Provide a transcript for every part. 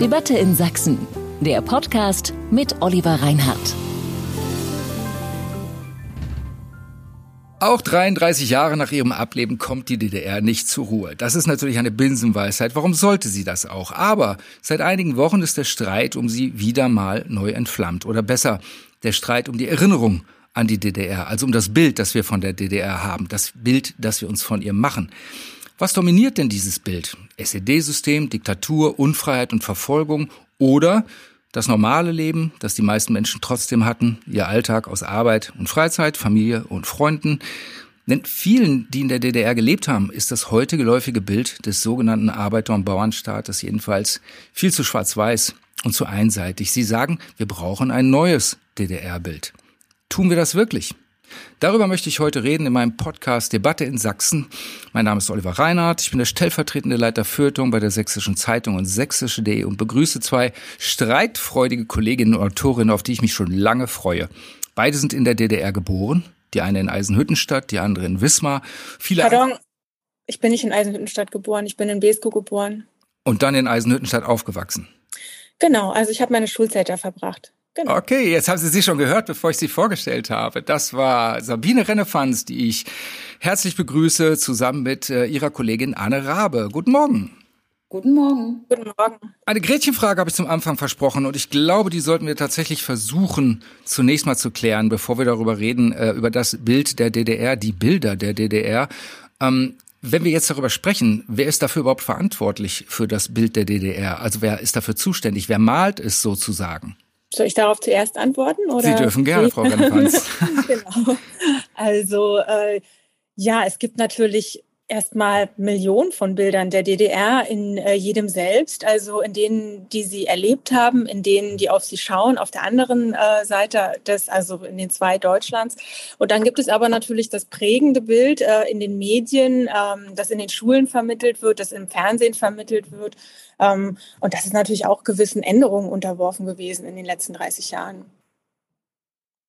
Debatte in Sachsen. Der Podcast mit Oliver Reinhardt. Auch 33 Jahre nach ihrem Ableben kommt die DDR nicht zur Ruhe. Das ist natürlich eine Binsenweisheit. Warum sollte sie das auch? Aber seit einigen Wochen ist der Streit um sie wieder mal neu entflammt. Oder besser, der Streit um die Erinnerung an die DDR, also um das Bild, das wir von der DDR haben, das Bild, das wir uns von ihr machen. Was dominiert denn dieses Bild? SED-System, Diktatur, Unfreiheit und Verfolgung oder das normale Leben, das die meisten Menschen trotzdem hatten, ihr Alltag aus Arbeit und Freizeit, Familie und Freunden. Denn vielen, die in der DDR gelebt haben, ist das heute geläufige Bild des sogenannten Arbeiter- und Bauernstaates jedenfalls viel zu schwarz-weiß und zu einseitig. Sie sagen, wir brauchen ein neues DDR-Bild. Tun wir das wirklich? Darüber möchte ich heute reden in meinem Podcast Debatte in Sachsen. Mein Name ist Oliver Reinhardt. Ich bin der stellvertretende Leiter Fürtung bei der Sächsischen Zeitung und sächsische.de und begrüße zwei streitfreudige Kolleginnen und Autorinnen, auf die ich mich schon lange freue. Beide sind in der DDR geboren. Die eine in Eisenhüttenstadt, die andere in Wismar. Viele Pardon, ich bin nicht in Eisenhüttenstadt geboren, ich bin in Besko geboren. Und dann in Eisenhüttenstadt aufgewachsen. Genau, also ich habe meine Schulzeit da verbracht. Genau. Okay, jetzt haben Sie sie schon gehört, bevor ich sie vorgestellt habe. Das war Sabine Rennefanz, die ich herzlich begrüße, zusammen mit äh, ihrer Kollegin Anne Rabe. Guten Morgen. Guten Morgen. Guten Morgen. Eine Gretchenfrage habe ich zum Anfang versprochen und ich glaube, die sollten wir tatsächlich versuchen, zunächst mal zu klären, bevor wir darüber reden, äh, über das Bild der DDR, die Bilder der DDR. Ähm, wenn wir jetzt darüber sprechen, wer ist dafür überhaupt verantwortlich für das Bild der DDR? Also wer ist dafür zuständig? Wer malt es sozusagen? Soll ich darauf zuerst antworten? Oder? Sie dürfen gerne, Frau Rennefanz. genau. Also äh, ja, es gibt natürlich erstmal Millionen von Bildern der DDR in äh, jedem selbst, also in denen, die sie erlebt haben, in denen, die auf sie schauen, auf der anderen äh, Seite des, also in den zwei Deutschlands. Und dann gibt es aber natürlich das prägende Bild äh, in den Medien, ähm, das in den Schulen vermittelt wird, das im Fernsehen vermittelt wird. Ähm, und das ist natürlich auch gewissen Änderungen unterworfen gewesen in den letzten 30 Jahren.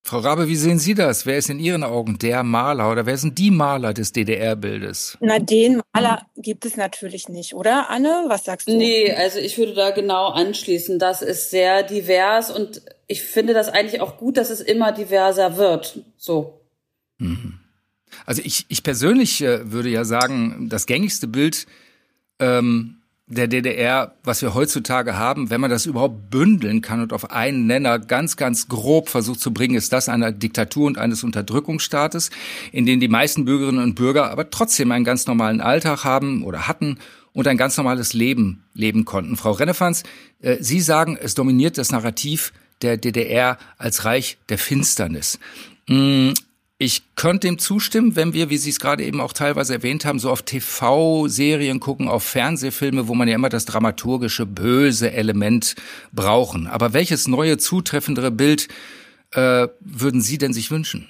Frau Rabe, wie sehen Sie das? Wer ist in Ihren Augen der Maler oder wer sind die Maler des DDR-Bildes? Na, den Maler gibt es natürlich nicht, oder Anne? Was sagst du? Nee, also ich würde da genau anschließen. Das ist sehr divers und ich finde das eigentlich auch gut, dass es immer diverser wird. So. Mhm. Also ich, ich persönlich äh, würde ja sagen, das gängigste Bild ähm, der DDR, was wir heutzutage haben, wenn man das überhaupt bündeln kann und auf einen Nenner ganz, ganz grob versucht zu bringen, ist das einer Diktatur und eines Unterdrückungsstaates, in denen die meisten Bürgerinnen und Bürger aber trotzdem einen ganz normalen Alltag haben oder hatten und ein ganz normales Leben leben konnten. Frau Rennefanz, äh, Sie sagen, es dominiert das Narrativ der DDR als Reich der Finsternis. Ich könnte dem zustimmen, wenn wir, wie Sie es gerade eben auch teilweise erwähnt haben, so auf TV-Serien gucken, auf Fernsehfilme, wo man ja immer das dramaturgische, böse Element brauchen. Aber welches neue, zutreffendere Bild äh, würden Sie denn sich wünschen?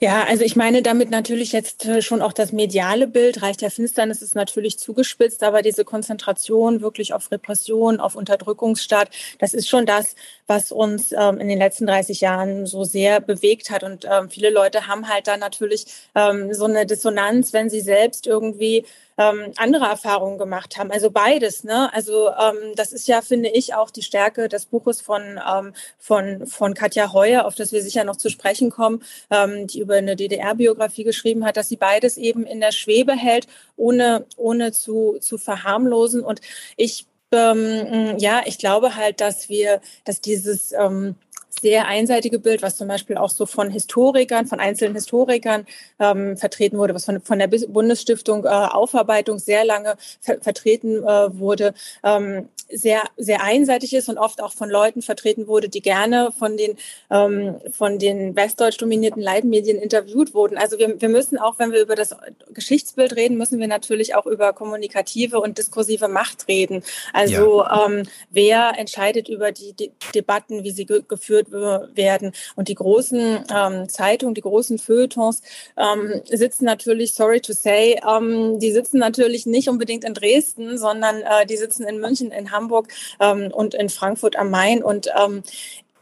Ja, also ich meine damit natürlich jetzt äh, schon auch das mediale Bild. Reich der Finsternis ist natürlich zugespitzt, aber diese Konzentration wirklich auf Repression, auf Unterdrückungsstaat, das ist schon das, was uns ähm, in den letzten 30 Jahren so sehr bewegt hat. Und ähm, viele Leute haben halt da natürlich ähm, so eine Dissonanz, wenn sie selbst irgendwie ähm, andere Erfahrungen gemacht haben. Also beides. Ne? Also ähm, das ist ja, finde ich, auch die Stärke des Buches von, ähm, von, von Katja Heuer, auf das wir sicher noch zu sprechen kommen, ähm, die über eine DDR-Biografie geschrieben hat, dass sie beides eben in der Schwebe hält, ohne, ohne zu, zu verharmlosen. Und ich ähm, ja, ich glaube halt, dass wir, dass dieses ähm, sehr einseitige Bild, was zum Beispiel auch so von Historikern, von einzelnen Historikern ähm, vertreten wurde, was von, von der Bundesstiftung äh, Aufarbeitung sehr lange ver vertreten äh, wurde, ähm, sehr, sehr einseitig ist und oft auch von Leuten vertreten wurde, die gerne von den, ähm, von den westdeutsch dominierten Leitmedien interviewt wurden. Also wir, wir müssen auch, wenn wir über das Geschichtsbild reden, müssen wir natürlich auch über kommunikative und diskursive Macht reden. Also ja. ähm, wer entscheidet über die, die Debatten, wie sie ge geführt werden. Und die großen ähm, Zeitungen, die großen Feuilletons ähm, sitzen natürlich, sorry to say, ähm, die sitzen natürlich nicht unbedingt in Dresden, sondern äh, die sitzen in München, in Hamburg ähm, und in Frankfurt am Main. Und ähm,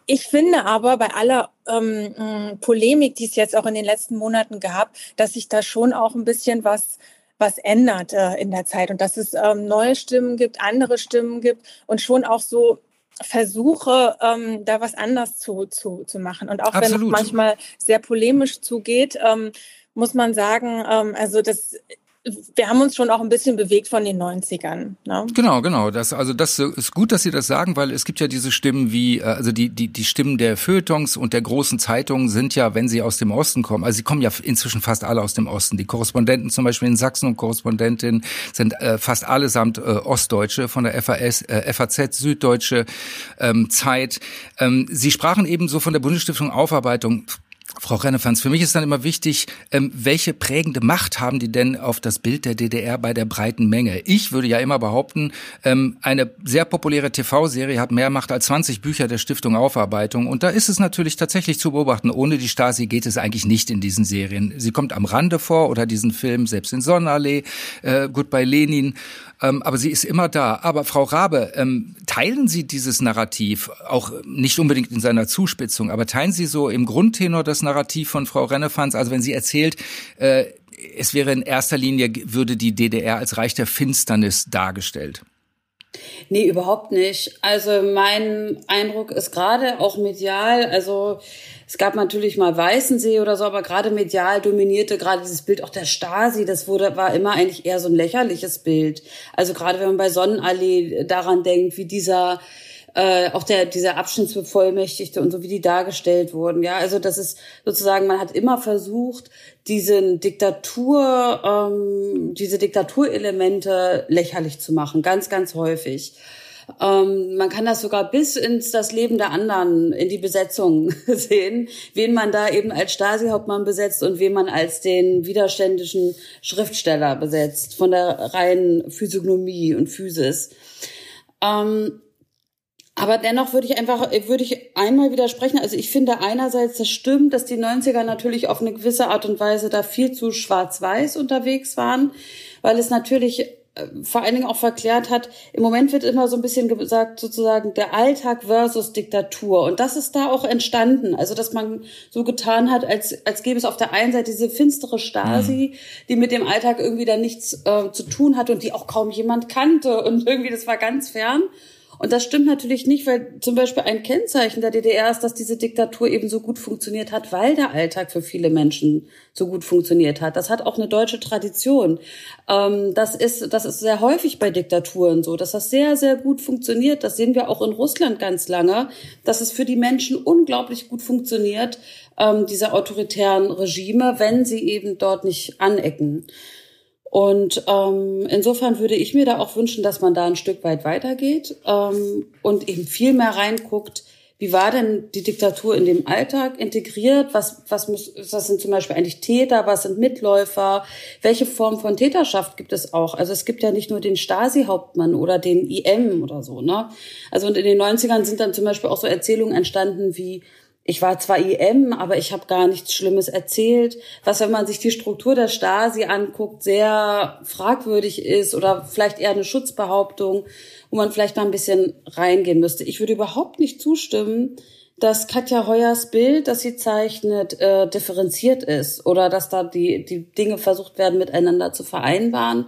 ich finde aber bei aller ähm, Polemik, die es jetzt auch in den letzten Monaten gab, dass sich da schon auch ein bisschen was was ändert äh, in der Zeit und dass es ähm, neue Stimmen gibt, andere Stimmen gibt und schon auch so Versuche, ähm, da was anders zu, zu, zu machen. Und auch Absolut. wenn es manchmal sehr polemisch zugeht, ähm, muss man sagen, ähm, also das wir haben uns schon auch ein bisschen bewegt von den 90ern. Ne? Genau, genau. Das, also das ist gut, dass Sie das sagen, weil es gibt ja diese Stimmen wie, äh, also die, die, die Stimmen der Feuilletons und der großen Zeitungen sind ja, wenn sie aus dem Osten kommen, also sie kommen ja inzwischen fast alle aus dem Osten. Die Korrespondenten zum Beispiel in Sachsen und Korrespondentinnen sind äh, fast allesamt äh, Ostdeutsche von der FAS, äh, FAZ, Süddeutsche ähm, Zeit. Ähm, sie sprachen eben so von der Bundesstiftung Aufarbeitung Frau Rennefanz, für mich ist dann immer wichtig, ähm, welche prägende Macht haben die denn auf das Bild der DDR bei der breiten Menge? Ich würde ja immer behaupten, ähm, eine sehr populäre TV-Serie hat mehr Macht als 20 Bücher der Stiftung Aufarbeitung. Und da ist es natürlich tatsächlich zu beobachten. Ohne die Stasi geht es eigentlich nicht in diesen Serien. Sie kommt am Rande vor oder diesen Film selbst in Sonnenallee, äh, Goodbye Lenin. Ähm, aber sie ist immer da. Aber Frau Rabe, ähm, teilen Sie dieses Narrativ, auch nicht unbedingt in seiner Zuspitzung, aber teilen Sie so im Grundtenor das Narrativ von Frau Rennefanz? Also wenn sie erzählt, äh, es wäre in erster Linie, würde die DDR als Reich der Finsternis dargestellt. Nee, überhaupt nicht. Also mein Eindruck ist gerade auch medial, also es gab natürlich mal Weißensee oder so, aber gerade medial dominierte gerade dieses Bild auch der Stasi, das wurde, war immer eigentlich eher so ein lächerliches Bild. Also gerade wenn man bei Sonnenallee daran denkt, wie dieser äh, auch der dieser Abschnittsbevollmächtigte und so wie die dargestellt wurden. Ja, also das ist sozusagen, man hat immer versucht, diesen Diktatur, ähm, diese Diktaturelemente lächerlich zu machen, ganz, ganz häufig. Ähm, man kann das sogar bis ins das Leben der anderen, in die Besetzung sehen, wen man da eben als Stasi-Hauptmann besetzt und wen man als den widerständischen Schriftsteller besetzt, von der reinen Physiognomie und Physis. Ähm, aber dennoch würde ich einfach, würde ich einmal widersprechen. Also ich finde einerseits, das stimmt, dass die 90er natürlich auf eine gewisse Art und Weise da viel zu schwarz-weiß unterwegs waren, weil es natürlich vor allen Dingen auch verklärt hat, im Moment wird immer so ein bisschen gesagt, sozusagen der Alltag versus Diktatur. Und das ist da auch entstanden. Also, dass man so getan hat, als, als gäbe es auf der einen Seite diese finstere Stasi, mhm. die mit dem Alltag irgendwie da nichts äh, zu tun hat und die auch kaum jemand kannte. Und irgendwie, das war ganz fern. Und das stimmt natürlich nicht, weil zum Beispiel ein Kennzeichen der DDR ist, dass diese Diktatur eben so gut funktioniert hat, weil der Alltag für viele Menschen so gut funktioniert hat. Das hat auch eine deutsche Tradition. Ähm, das ist, das ist sehr häufig bei Diktaturen so, dass das sehr, sehr gut funktioniert. Das sehen wir auch in Russland ganz lange, dass es für die Menschen unglaublich gut funktioniert, ähm, diese autoritären Regime, wenn sie eben dort nicht anecken. Und ähm, insofern würde ich mir da auch wünschen, dass man da ein Stück weit weitergeht ähm, und eben viel mehr reinguckt, wie war denn die Diktatur in dem Alltag integriert? Was, was, muss, was sind zum Beispiel eigentlich Täter? Was sind Mitläufer? Welche Form von Täterschaft gibt es auch? Also es gibt ja nicht nur den Stasi-Hauptmann oder den IM oder so, ne? Also und in den 90ern sind dann zum Beispiel auch so Erzählungen entstanden wie ich war zwar IM, aber ich habe gar nichts Schlimmes erzählt, was, wenn man sich die Struktur der Stasi anguckt, sehr fragwürdig ist oder vielleicht eher eine Schutzbehauptung, wo man vielleicht mal ein bisschen reingehen müsste. Ich würde überhaupt nicht zustimmen, dass Katja Heuers Bild, das sie zeichnet, äh, differenziert ist oder dass da die, die Dinge versucht werden, miteinander zu vereinbaren.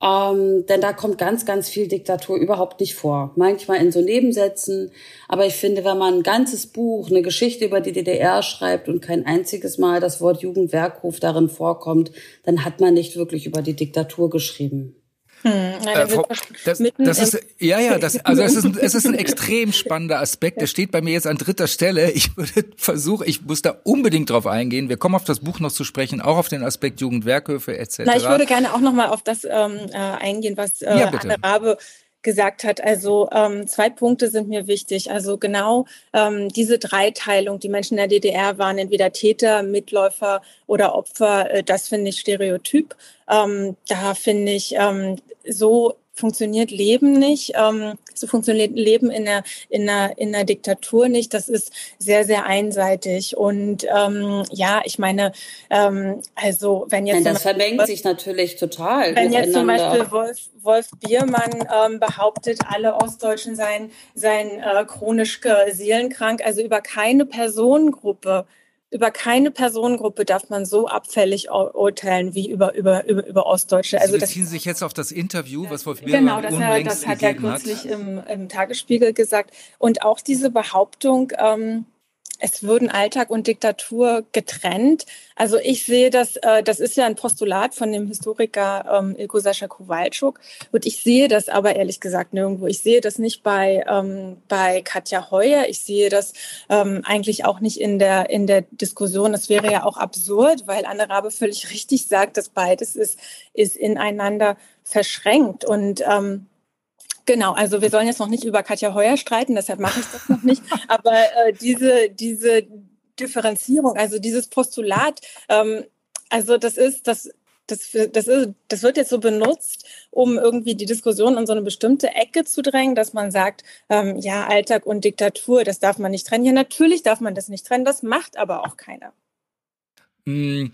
Ähm, denn da kommt ganz, ganz viel Diktatur überhaupt nicht vor. Manchmal in so Nebensätzen. Aber ich finde, wenn man ein ganzes Buch, eine Geschichte über die DDR schreibt und kein einziges Mal das Wort Jugendwerkhof darin vorkommt, dann hat man nicht wirklich über die Diktatur geschrieben. Hm, äh, Frau, das, das ist ja ja das also es ist ein, es ist ein extrem spannender Aspekt. Der steht bei mir jetzt an dritter Stelle. Ich würde versuchen, ich muss da unbedingt drauf eingehen. Wir kommen auf das Buch noch zu sprechen, auch auf den Aspekt Jugendwerkhöfe etc. Na, ich würde gerne auch noch mal auf das ähm, äh, eingehen, was äh, ja, Anne Rabe gesagt hat. Also ähm, zwei Punkte sind mir wichtig. Also genau ähm, diese Dreiteilung, die Menschen in der DDR waren entweder Täter, Mitläufer oder Opfer, äh, das finde ich stereotyp. Ähm, da finde ich ähm, so funktioniert Leben nicht, ähm, so funktioniert Leben in der, in, der, in der Diktatur nicht. Das ist sehr, sehr einseitig. Und ähm, ja, ich meine, ähm, also wenn jetzt... Nein, das vermengt sich natürlich total. Wenn jetzt zum Beispiel Wolf, Wolf Biermann ähm, behauptet, alle Ostdeutschen seien, seien äh, chronisch seelenkrank, also über keine Personengruppe über keine Personengruppe darf man so abfällig urteilen wie über, über, über, über Ostdeutsche. Also Sie beziehen das, sich jetzt auf das Interview, was Wolf Biermann Genau, das, er, das hat er kürzlich im, im Tagesspiegel gesagt. Und auch diese Behauptung, ähm, es würden Alltag und Diktatur getrennt. Also ich sehe das, äh, das ist ja ein Postulat von dem Historiker ähm, Ilko Sascha Kowalczuk. Und ich sehe das aber ehrlich gesagt nirgendwo. Ich sehe das nicht bei, ähm, bei Katja Heuer. Ich sehe das ähm, eigentlich auch nicht in der, in der Diskussion. Das wäre ja auch absurd, weil Anne Rabe völlig richtig sagt, dass beides ist, ist ineinander verschränkt. Und ähm, Genau, also wir sollen jetzt noch nicht über Katja Heuer streiten, deshalb mache ich das noch nicht. Aber äh, diese, diese Differenzierung, also dieses Postulat, ähm, also das ist, das, das, das, ist, das wird jetzt so benutzt, um irgendwie die Diskussion in so eine bestimmte Ecke zu drängen, dass man sagt, ähm, ja, Alltag und Diktatur, das darf man nicht trennen. Ja, natürlich darf man das nicht trennen, das macht aber auch keiner. Hm,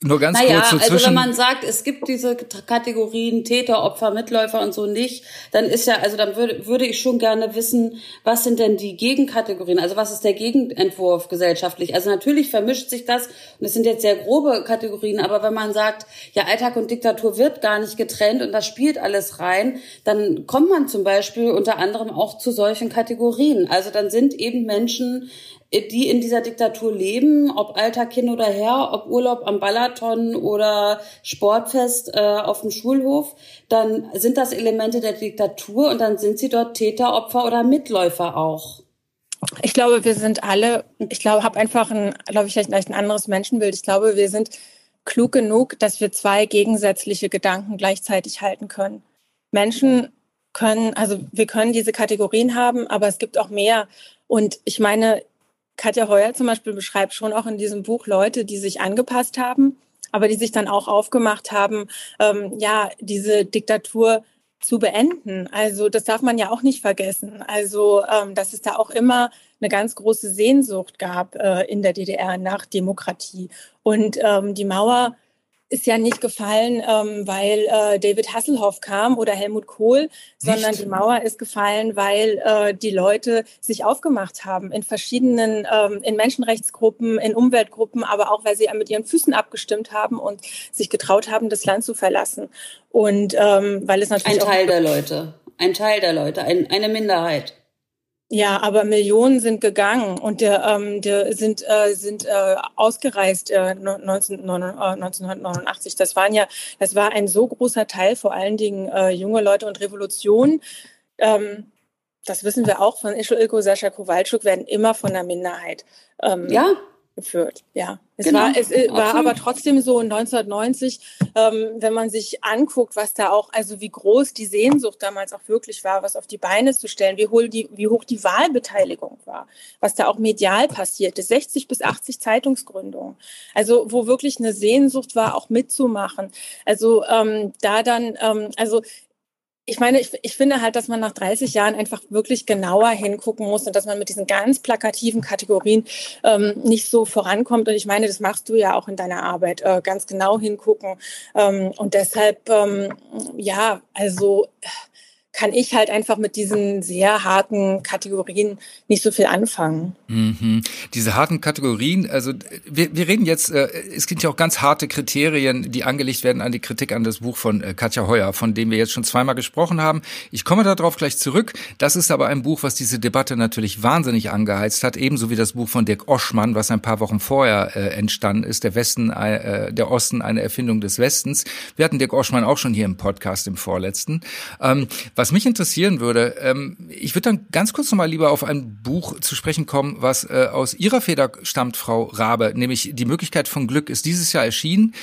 nur ganz naja, kurz so also wenn man sagt, es gibt diese Kategorien Täter, Opfer, Mitläufer und so nicht, dann ist ja, also dann würde, würde ich schon gerne wissen, was sind denn die Gegenkategorien? Also was ist der Gegenentwurf gesellschaftlich? Also natürlich vermischt sich das und es sind jetzt sehr grobe Kategorien, aber wenn man sagt, ja, Alltag und Diktatur wird gar nicht getrennt und das spielt alles rein, dann kommt man zum Beispiel unter anderem auch zu solchen Kategorien. Also dann sind eben Menschen die in dieser Diktatur leben, ob Alltag hin oder her, ob Urlaub am Balaton oder Sportfest äh, auf dem Schulhof, dann sind das Elemente der Diktatur und dann sind sie dort Täter, Opfer oder Mitläufer auch. Ich glaube, wir sind alle, ich glaube, habe einfach ein, glaube ich, vielleicht ein anderes Menschenbild. Ich glaube, wir sind klug genug, dass wir zwei gegensätzliche Gedanken gleichzeitig halten können. Menschen können, also wir können diese Kategorien haben, aber es gibt auch mehr. Und ich meine, Katja Heuer zum Beispiel beschreibt schon auch in diesem Buch Leute, die sich angepasst haben, aber die sich dann auch aufgemacht haben, ähm, ja, diese Diktatur zu beenden. Also das darf man ja auch nicht vergessen. Also ähm, dass es da auch immer eine ganz große Sehnsucht gab äh, in der DDR nach Demokratie. Und ähm, die Mauer ist ja nicht gefallen, ähm, weil äh, David Hasselhoff kam oder Helmut Kohl, sondern nicht? die Mauer ist gefallen, weil äh, die Leute sich aufgemacht haben in verschiedenen, ähm, in Menschenrechtsgruppen, in Umweltgruppen, aber auch, weil sie mit ihren Füßen abgestimmt haben und sich getraut haben, das Land zu verlassen. Und ähm, weil es natürlich ein Teil der Leute, ein Teil der Leute, ein, eine Minderheit. Ja, aber Millionen sind gegangen und der, ähm, der sind, äh, sind äh, ausgereist äh, 1989. Das waren ja, das war ein so großer Teil, vor allen Dingen äh, junge Leute und Revolution. Ähm, das wissen wir auch von Ischel Ilko, Sascha Kowalczuk, werden immer von der Minderheit ähm, ja geführt. Ja, es genau, war, es absolut. war aber trotzdem so 1990, ähm, wenn man sich anguckt, was da auch, also wie groß die Sehnsucht damals auch wirklich war, was auf die Beine zu stellen, wie hoch die, wie hoch die Wahlbeteiligung war, was da auch medial passierte, 60 bis 80 Zeitungsgründungen, also wo wirklich eine Sehnsucht war, auch mitzumachen. Also ähm, da dann, ähm, also ich meine, ich, ich finde halt, dass man nach 30 Jahren einfach wirklich genauer hingucken muss und dass man mit diesen ganz plakativen Kategorien ähm, nicht so vorankommt. Und ich meine, das machst du ja auch in deiner Arbeit, äh, ganz genau hingucken. Ähm, und deshalb, ähm, ja, also kann ich halt einfach mit diesen sehr harten Kategorien nicht so viel anfangen. Mhm. Diese harten Kategorien, also wir, wir reden jetzt, äh, es gibt ja auch ganz harte Kriterien, die angelegt werden an die Kritik an das Buch von äh, Katja Heuer, von dem wir jetzt schon zweimal gesprochen haben. Ich komme darauf gleich zurück. Das ist aber ein Buch, was diese Debatte natürlich wahnsinnig angeheizt hat, ebenso wie das Buch von Dirk Oschmann, was ein paar Wochen vorher äh, entstanden ist, der Westen, äh, der Osten, eine Erfindung des Westens. Wir hatten Dirk Oschmann auch schon hier im Podcast im vorletzten. Ähm, was was mich interessieren würde, ähm, ich würde dann ganz kurz nochmal lieber auf ein Buch zu sprechen kommen, was äh, aus Ihrer Feder stammt, Frau Rabe, nämlich Die Möglichkeit von Glück ist dieses Jahr erschienen.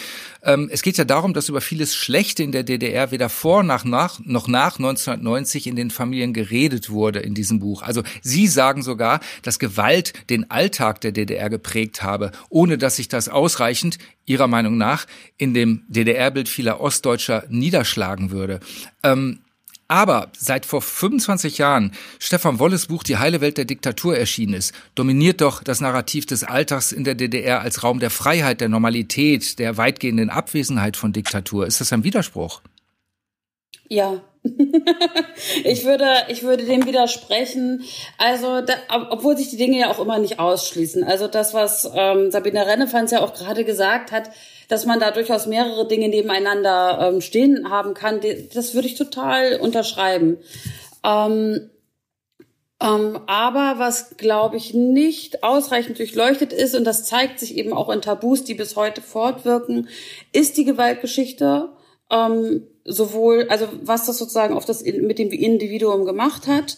Ähm, es geht ja darum, dass über vieles Schlechte in der DDR weder vor nach, nach noch nach 1990 in den Familien geredet wurde in diesem Buch. Also Sie sagen sogar, dass Gewalt den Alltag der DDR geprägt habe, ohne dass sich das ausreichend Ihrer Meinung nach in dem DDR-Bild vieler Ostdeutscher niederschlagen würde. Ähm, aber seit vor 25 Jahren Stefan Wolles Buch Die heile Welt der Diktatur erschienen ist, dominiert doch das Narrativ des Alltags in der DDR als Raum der Freiheit, der Normalität, der weitgehenden Abwesenheit von Diktatur. Ist das ein Widerspruch? Ja, ich würde, ich würde dem widersprechen. Also, da, obwohl sich die Dinge ja auch immer nicht ausschließen. Also das, was ähm, Sabine Rennefans ja auch gerade gesagt hat, dass man da durchaus mehrere Dinge nebeneinander ähm, stehen haben kann, das würde ich total unterschreiben. Ähm, ähm, aber was, glaube ich, nicht ausreichend durchleuchtet ist, und das zeigt sich eben auch in Tabus, die bis heute fortwirken, ist die Gewaltgeschichte. Ähm, sowohl, also was das sozusagen auf das mit dem Individuum gemacht hat,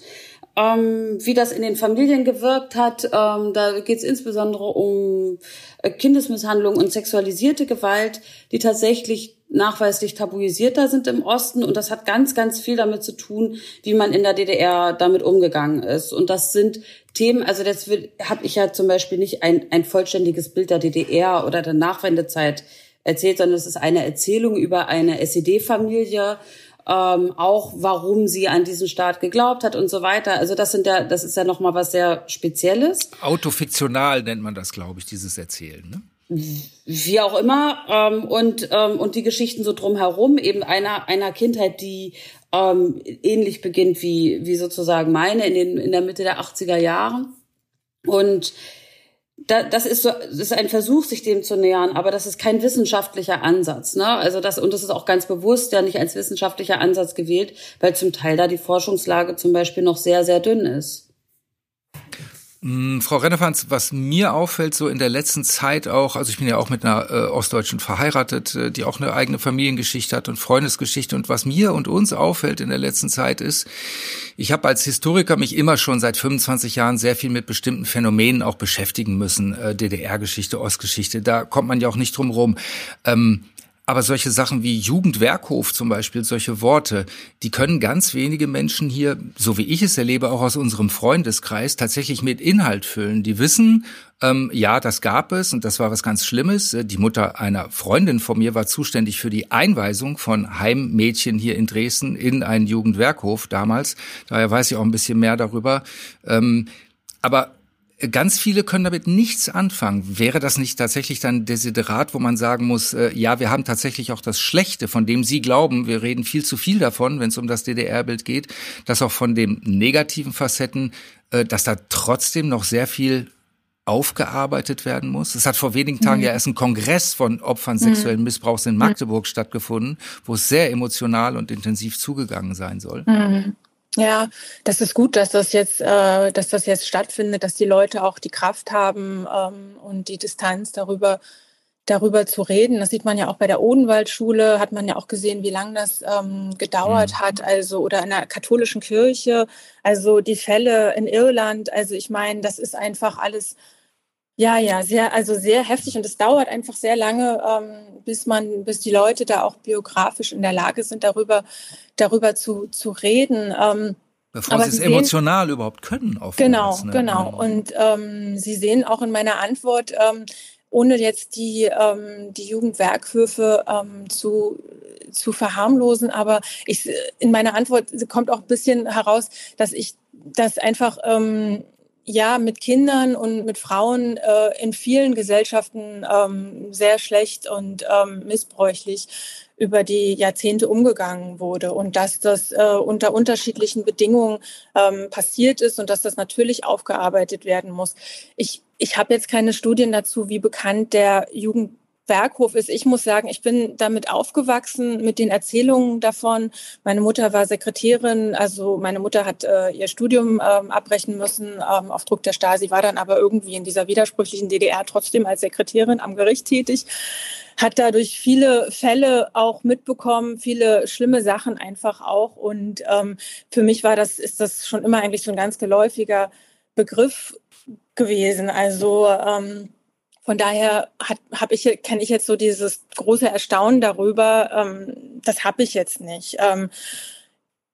ähm, wie das in den Familien gewirkt hat. Ähm, da geht es insbesondere um äh, Kindesmisshandlung und sexualisierte Gewalt, die tatsächlich nachweislich tabuisierter sind im Osten. Und das hat ganz, ganz viel damit zu tun, wie man in der DDR damit umgegangen ist. Und das sind Themen, also das habe ich ja zum Beispiel nicht ein, ein vollständiges Bild der DDR oder der Nachwendezeit erzählt, sondern es ist eine Erzählung über eine SED-Familie, ähm, auch warum sie an diesen Staat geglaubt hat und so weiter. Also das sind ja, das ist ja nochmal was sehr Spezielles. Autofiktional nennt man das, glaube ich, dieses Erzählen. Ne? wie auch immer ähm, und ähm, und die Geschichten so drumherum eben einer einer Kindheit die ähm, ähnlich beginnt wie wie sozusagen meine in den in der Mitte der 80er Jahre und da, das ist so, das ist ein Versuch, sich dem zu nähern, aber das ist kein wissenschaftlicher Ansatz. Ne? Also das und das ist auch ganz bewusst ja nicht als wissenschaftlicher Ansatz gewählt, weil zum Teil da die Forschungslage zum Beispiel noch sehr sehr dünn ist. Mm, Frau Rennefanz, was mir auffällt, so in der letzten Zeit auch, also ich bin ja auch mit einer äh, Ostdeutschen verheiratet, äh, die auch eine eigene Familiengeschichte hat und Freundesgeschichte. Und was mir und uns auffällt in der letzten Zeit ist, ich habe als Historiker mich immer schon seit 25 Jahren sehr viel mit bestimmten Phänomenen auch beschäftigen müssen. Äh, DDR-Geschichte, Ostgeschichte, da kommt man ja auch nicht drum rum. Ähm, aber solche Sachen wie Jugendwerkhof zum Beispiel, solche Worte, die können ganz wenige Menschen hier, so wie ich es erlebe, auch aus unserem Freundeskreis, tatsächlich mit Inhalt füllen. Die wissen, ähm, ja, das gab es und das war was ganz Schlimmes. Die Mutter einer Freundin von mir war zuständig für die Einweisung von Heimmädchen hier in Dresden in einen Jugendwerkhof damals. Daher weiß ich auch ein bisschen mehr darüber. Ähm, aber Ganz viele können damit nichts anfangen. Wäre das nicht tatsächlich dann Desiderat, wo man sagen muss, äh, ja, wir haben tatsächlich auch das Schlechte, von dem Sie glauben, wir reden viel zu viel davon, wenn es um das DDR-Bild geht, dass auch von den negativen Facetten, äh, dass da trotzdem noch sehr viel aufgearbeitet werden muss. Es hat vor wenigen Tagen mhm. ja erst ein Kongress von Opfern sexuellen mhm. Missbrauchs in Magdeburg mhm. stattgefunden, wo es sehr emotional und intensiv zugegangen sein soll. Mhm. Ja, das ist gut, dass das jetzt, äh, dass das jetzt stattfindet, dass die Leute auch die Kraft haben ähm, und die Distanz darüber, darüber zu reden. Das sieht man ja auch bei der Odenwaldschule, hat man ja auch gesehen, wie lange das ähm, gedauert mhm. hat, also oder in der katholischen Kirche, also die Fälle in Irland. Also ich meine, das ist einfach alles ja, ja, sehr, also sehr heftig und es dauert einfach sehr lange, ähm, bis man, bis die Leute da auch biografisch in der Lage sind, darüber, darüber zu, zu reden. Ähm, Bevor sie es emotional überhaupt können. Auf genau, ne? genau. Und ähm, Sie sehen auch in meiner Antwort, ähm, ohne jetzt die, ähm, die Jugendwerkhöfe ähm, zu, zu verharmlosen, aber ich, in meiner Antwort kommt auch ein bisschen heraus, dass ich das einfach ähm, ja mit Kindern und mit Frauen äh, in vielen Gesellschaften ähm, sehr schlecht und ähm, missbräuchlich über die Jahrzehnte umgegangen wurde und dass das äh, unter unterschiedlichen Bedingungen ähm, passiert ist und dass das natürlich aufgearbeitet werden muss. Ich, ich habe jetzt keine Studien dazu, wie bekannt der Jugend Werkhof ist. Ich muss sagen, ich bin damit aufgewachsen, mit den Erzählungen davon. Meine Mutter war Sekretärin, also meine Mutter hat äh, ihr Studium ähm, abbrechen müssen ähm, auf Druck der Stasi, war dann aber irgendwie in dieser widersprüchlichen DDR trotzdem als Sekretärin am Gericht tätig hat dadurch viele Fälle auch mitbekommen, viele schlimme Sachen einfach auch. Und ähm, für mich war das, ist das schon immer eigentlich so ein ganz geläufiger Begriff gewesen. Also ähm, von daher habe ich kenne ich jetzt so dieses große Erstaunen darüber. Ähm, das habe ich jetzt nicht. Ähm,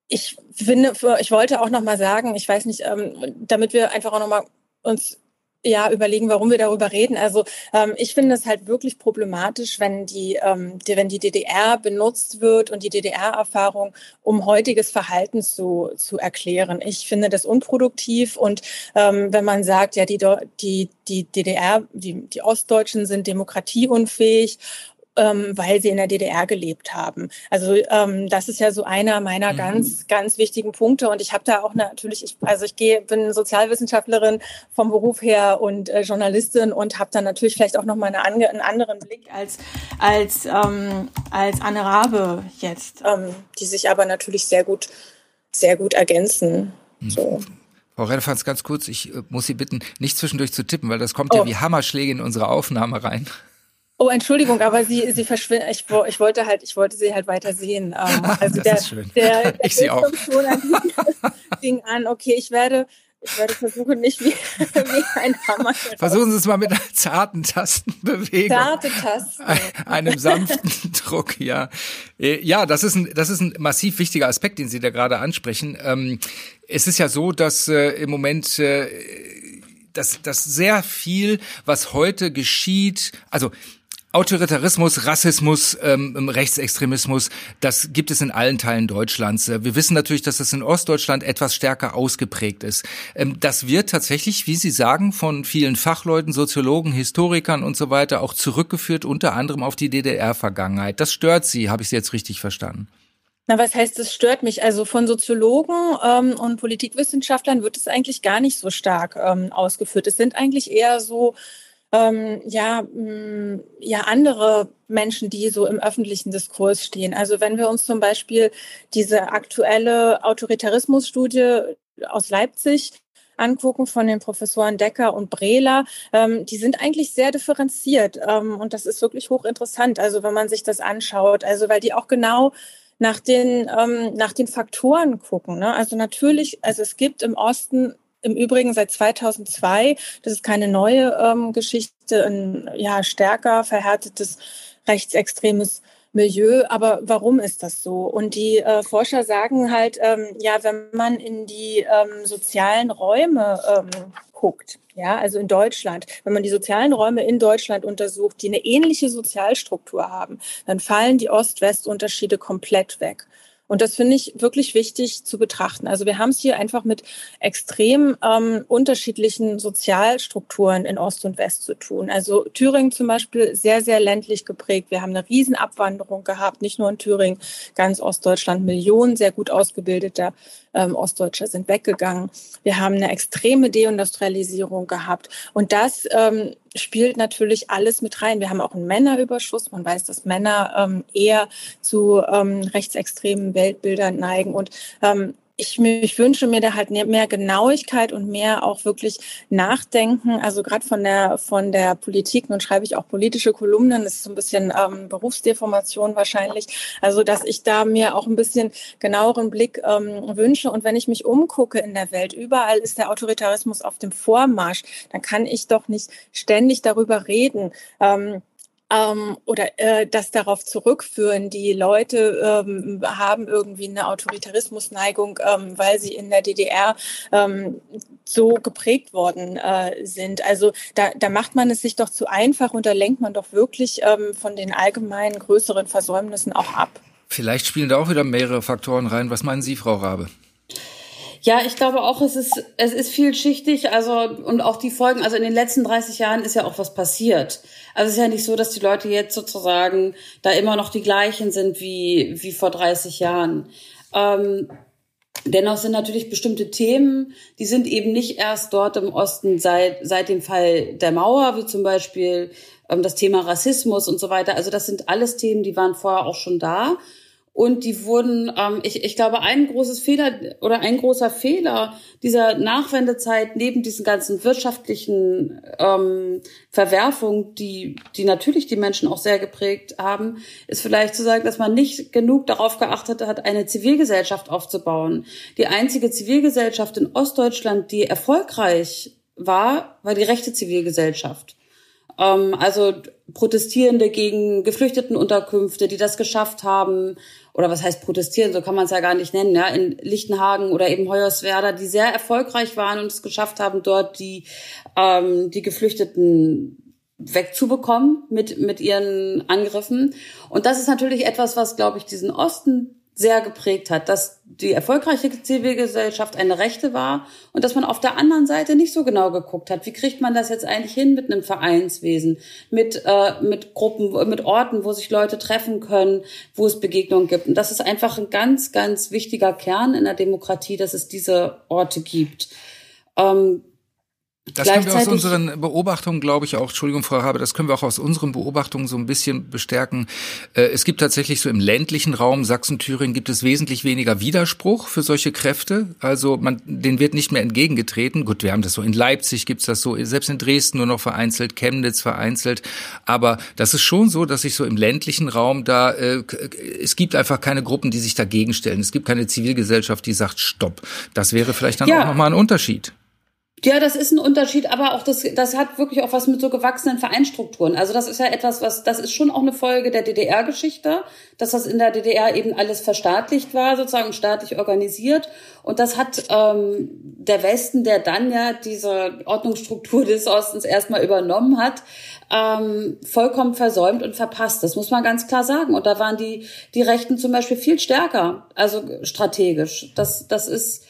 ich finde, ich wollte auch noch mal sagen, ich weiß nicht, ähm, damit wir einfach auch noch mal uns ja überlegen, warum wir darüber reden. Also ähm, ich finde es halt wirklich problematisch, wenn die, ähm, die, wenn die DDR benutzt wird und die DDR-Erfahrung, um heutiges Verhalten zu, zu erklären. Ich finde das unproduktiv und ähm, wenn man sagt, ja, die, die, die DDR, die, die Ostdeutschen sind demokratieunfähig ähm, weil sie in der DDR gelebt haben. Also ähm, das ist ja so einer meiner mhm. ganz, ganz wichtigen Punkte. Und ich habe da auch natürlich, ich, also ich gehe, bin Sozialwissenschaftlerin vom Beruf her und äh, Journalistin und habe dann natürlich vielleicht auch nochmal eine, einen anderen Blick als, als, ähm, als Anne Rabe jetzt, ähm, die sich aber natürlich sehr gut, sehr gut ergänzen. Mhm. So. Frau Rennefanz, ganz kurz, ich äh, muss Sie bitten, nicht zwischendurch zu tippen, weil das kommt oh. ja wie Hammerschläge in unsere Aufnahme rein. Oh, Entschuldigung, aber sie, sie verschwindet. Ich, ich wollte halt, ich wollte sie halt weiter sehen. Ähm, also das der, ist schön. Der, der ich sie auch. Fing an, okay, ich werde, ich werde versuchen, nicht wie, wie ein Hammer. Versuchen Sie es mal mit einer zarten Tastenbewegung. Zarte Tasten. Einem sanften Druck, ja. Äh, ja, das ist ein, das ist ein massiv wichtiger Aspekt, den Sie da gerade ansprechen. Ähm, es ist ja so, dass äh, im Moment äh, dass, dass sehr viel, was heute geschieht, also Autoritarismus, Rassismus, ähm, Rechtsextremismus, das gibt es in allen Teilen Deutschlands. Wir wissen natürlich, dass das in Ostdeutschland etwas stärker ausgeprägt ist. Ähm, das wird tatsächlich, wie Sie sagen, von vielen Fachleuten, Soziologen, Historikern und so weiter auch zurückgeführt, unter anderem auf die DDR-Vergangenheit. Das stört Sie, habe ich Sie jetzt richtig verstanden? Na, was heißt, das stört mich? Also von Soziologen ähm, und Politikwissenschaftlern wird es eigentlich gar nicht so stark ähm, ausgeführt. Es sind eigentlich eher so ähm, ja, mh, mm, ja andere Menschen, die so im öffentlichen Diskurs stehen. Also wenn wir uns zum Beispiel diese aktuelle Autoritarismusstudie aus Leipzig angucken von den Professoren Decker und Brehler, ähm, die sind eigentlich sehr differenziert ähm, und das ist wirklich hochinteressant. Also wenn man sich das anschaut, also weil die auch genau nach den, ähm, nach den Faktoren gucken. Ne? Also natürlich, also es gibt im Osten im Übrigen seit 2002, das ist keine neue ähm, Geschichte, ein ja, stärker verhärtetes rechtsextremes Milieu. Aber warum ist das so? Und die äh, Forscher sagen halt, ähm, ja, wenn man in die ähm, sozialen Räume ähm, guckt, ja, also in Deutschland, wenn man die sozialen Räume in Deutschland untersucht, die eine ähnliche Sozialstruktur haben, dann fallen die Ost-West-Unterschiede komplett weg. Und das finde ich wirklich wichtig zu betrachten. Also wir haben es hier einfach mit extrem ähm, unterschiedlichen Sozialstrukturen in Ost und West zu tun. Also Thüringen zum Beispiel sehr, sehr ländlich geprägt. Wir haben eine Riesenabwanderung gehabt, nicht nur in Thüringen, ganz Ostdeutschland, Millionen sehr gut ausgebildeter ähm, Ostdeutsche sind weggegangen. Wir haben eine extreme Deindustrialisierung gehabt. Und das ähm, spielt natürlich alles mit rein. Wir haben auch einen Männerüberschuss. Man weiß, dass Männer ähm, eher zu ähm, rechtsextremen Weltbildern neigen. Und ähm, ich, ich wünsche mir da halt mehr Genauigkeit und mehr auch wirklich Nachdenken. Also gerade von der von der Politik, nun schreibe ich auch politische Kolumnen, das ist so ein bisschen ähm, Berufsdeformation wahrscheinlich. Also dass ich da mir auch ein bisschen genaueren Blick ähm, wünsche. Und wenn ich mich umgucke in der Welt, überall ist der Autoritarismus auf dem Vormarsch, dann kann ich doch nicht ständig darüber reden. Ähm, ähm, oder äh, das darauf zurückführen, die Leute ähm, haben irgendwie eine Autoritarismusneigung, ähm, weil sie in der DDR ähm, so geprägt worden äh, sind. Also da, da macht man es sich doch zu einfach und da lenkt man doch wirklich ähm, von den allgemeinen größeren Versäumnissen auch ab. Vielleicht spielen da auch wieder mehrere Faktoren rein. Was meinen Sie, Frau Rabe? Ja, ich glaube auch, es ist, es ist vielschichtig, also, und auch die Folgen, also in den letzten 30 Jahren ist ja auch was passiert. Also es ist ja nicht so, dass die Leute jetzt sozusagen da immer noch die gleichen sind wie, wie vor 30 Jahren. Ähm, dennoch sind natürlich bestimmte Themen, die sind eben nicht erst dort im Osten seit, seit dem Fall der Mauer, wie zum Beispiel ähm, das Thema Rassismus und so weiter. Also das sind alles Themen, die waren vorher auch schon da. Und die wurden, ähm, ich, ich glaube, ein großes Fehler oder ein großer Fehler dieser Nachwendezeit neben diesen ganzen wirtschaftlichen ähm, Verwerfungen, die, die natürlich die Menschen auch sehr geprägt haben, ist vielleicht zu sagen, dass man nicht genug darauf geachtet hat, eine Zivilgesellschaft aufzubauen. Die einzige Zivilgesellschaft in Ostdeutschland, die erfolgreich war, war die rechte Zivilgesellschaft. Ähm, also Protestierende gegen Geflüchtetenunterkünfte, die das geschafft haben, oder was heißt protestieren, so kann man es ja gar nicht nennen, ja, in Lichtenhagen oder eben Hoyerswerda, die sehr erfolgreich waren und es geschafft haben, dort die, ähm, die Geflüchteten wegzubekommen mit, mit ihren Angriffen. Und das ist natürlich etwas, was, glaube ich, diesen Osten sehr geprägt hat, dass die erfolgreiche Zivilgesellschaft eine rechte war und dass man auf der anderen Seite nicht so genau geguckt hat, wie kriegt man das jetzt eigentlich hin mit einem Vereinswesen, mit, äh, mit Gruppen, mit Orten, wo sich Leute treffen können, wo es Begegnungen gibt. Und das ist einfach ein ganz, ganz wichtiger Kern in der Demokratie, dass es diese Orte gibt. Ähm, das können wir aus unseren Beobachtungen, glaube ich auch, Entschuldigung, Frau Rabe, das können wir auch aus unseren Beobachtungen so ein bisschen bestärken. Äh, es gibt tatsächlich so im ländlichen Raum Sachsen-Thüringen gibt es wesentlich weniger Widerspruch für solche Kräfte. Also man, denen wird nicht mehr entgegengetreten. Gut, wir haben das so in Leipzig gibt's das so, selbst in Dresden nur noch vereinzelt, Chemnitz vereinzelt. Aber das ist schon so, dass sich so im ländlichen Raum da, äh, es gibt einfach keine Gruppen, die sich dagegen stellen. Es gibt keine Zivilgesellschaft, die sagt Stopp. Das wäre vielleicht dann ja. auch nochmal ein Unterschied. Ja, das ist ein Unterschied, aber auch das, das hat wirklich auch was mit so gewachsenen Vereinstrukturen. Also das ist ja etwas, was, das ist schon auch eine Folge der DDR-Geschichte, dass das in der DDR eben alles verstaatlicht war, sozusagen staatlich organisiert. Und das hat ähm, der Westen, der dann ja diese Ordnungsstruktur des Ostens erstmal übernommen hat, ähm, vollkommen versäumt und verpasst. Das muss man ganz klar sagen. Und da waren die, die Rechten zum Beispiel viel stärker, also strategisch. Das, das ist,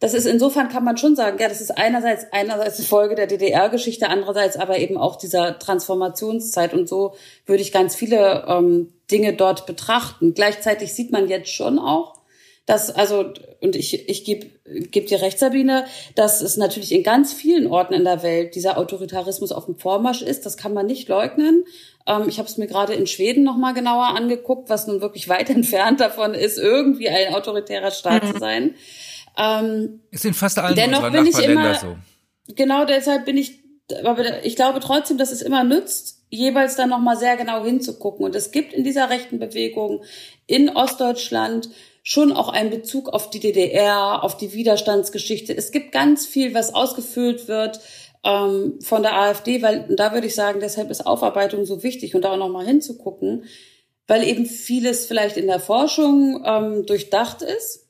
das ist insofern kann man schon sagen, ja, das ist einerseits einerseits eine Folge der DDR-Geschichte, andererseits aber eben auch dieser Transformationszeit und so würde ich ganz viele ähm, Dinge dort betrachten. Gleichzeitig sieht man jetzt schon auch, dass also und ich ich gebe geb dir recht Sabine, dass es natürlich in ganz vielen Orten in der Welt dieser Autoritarismus auf dem Vormarsch ist, das kann man nicht leugnen. Ähm, ich habe es mir gerade in Schweden noch mal genauer angeguckt, was nun wirklich weit entfernt davon ist, irgendwie ein autoritärer Staat mhm. zu sein. Ähm, ist in fast allen dennoch bin ich immer, so. Genau deshalb bin ich, aber ich glaube trotzdem, dass es immer nützt, jeweils dann nochmal sehr genau hinzugucken. Und es gibt in dieser rechten Bewegung in Ostdeutschland schon auch einen Bezug auf die DDR, auf die Widerstandsgeschichte. Es gibt ganz viel, was ausgefüllt wird ähm, von der AfD, weil da würde ich sagen, deshalb ist Aufarbeitung so wichtig und da auch nochmal hinzugucken, weil eben vieles vielleicht in der Forschung ähm, durchdacht ist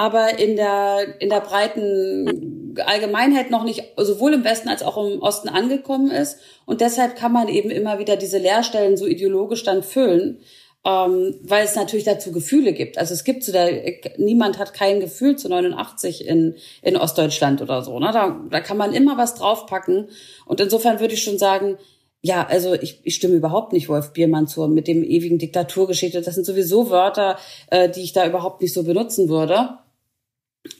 aber in der, in der breiten Allgemeinheit noch nicht sowohl im Westen als auch im Osten angekommen ist. Und deshalb kann man eben immer wieder diese Leerstellen so ideologisch dann füllen, ähm, weil es natürlich dazu Gefühle gibt. Also es gibt zu der, niemand hat kein Gefühl zu 89 in, in Ostdeutschland oder so. Ne? Da, da kann man immer was draufpacken. Und insofern würde ich schon sagen, ja, also ich, ich stimme überhaupt nicht Wolf Biermann zu mit dem ewigen Diktaturgeschichte. Das sind sowieso Wörter, äh, die ich da überhaupt nicht so benutzen würde.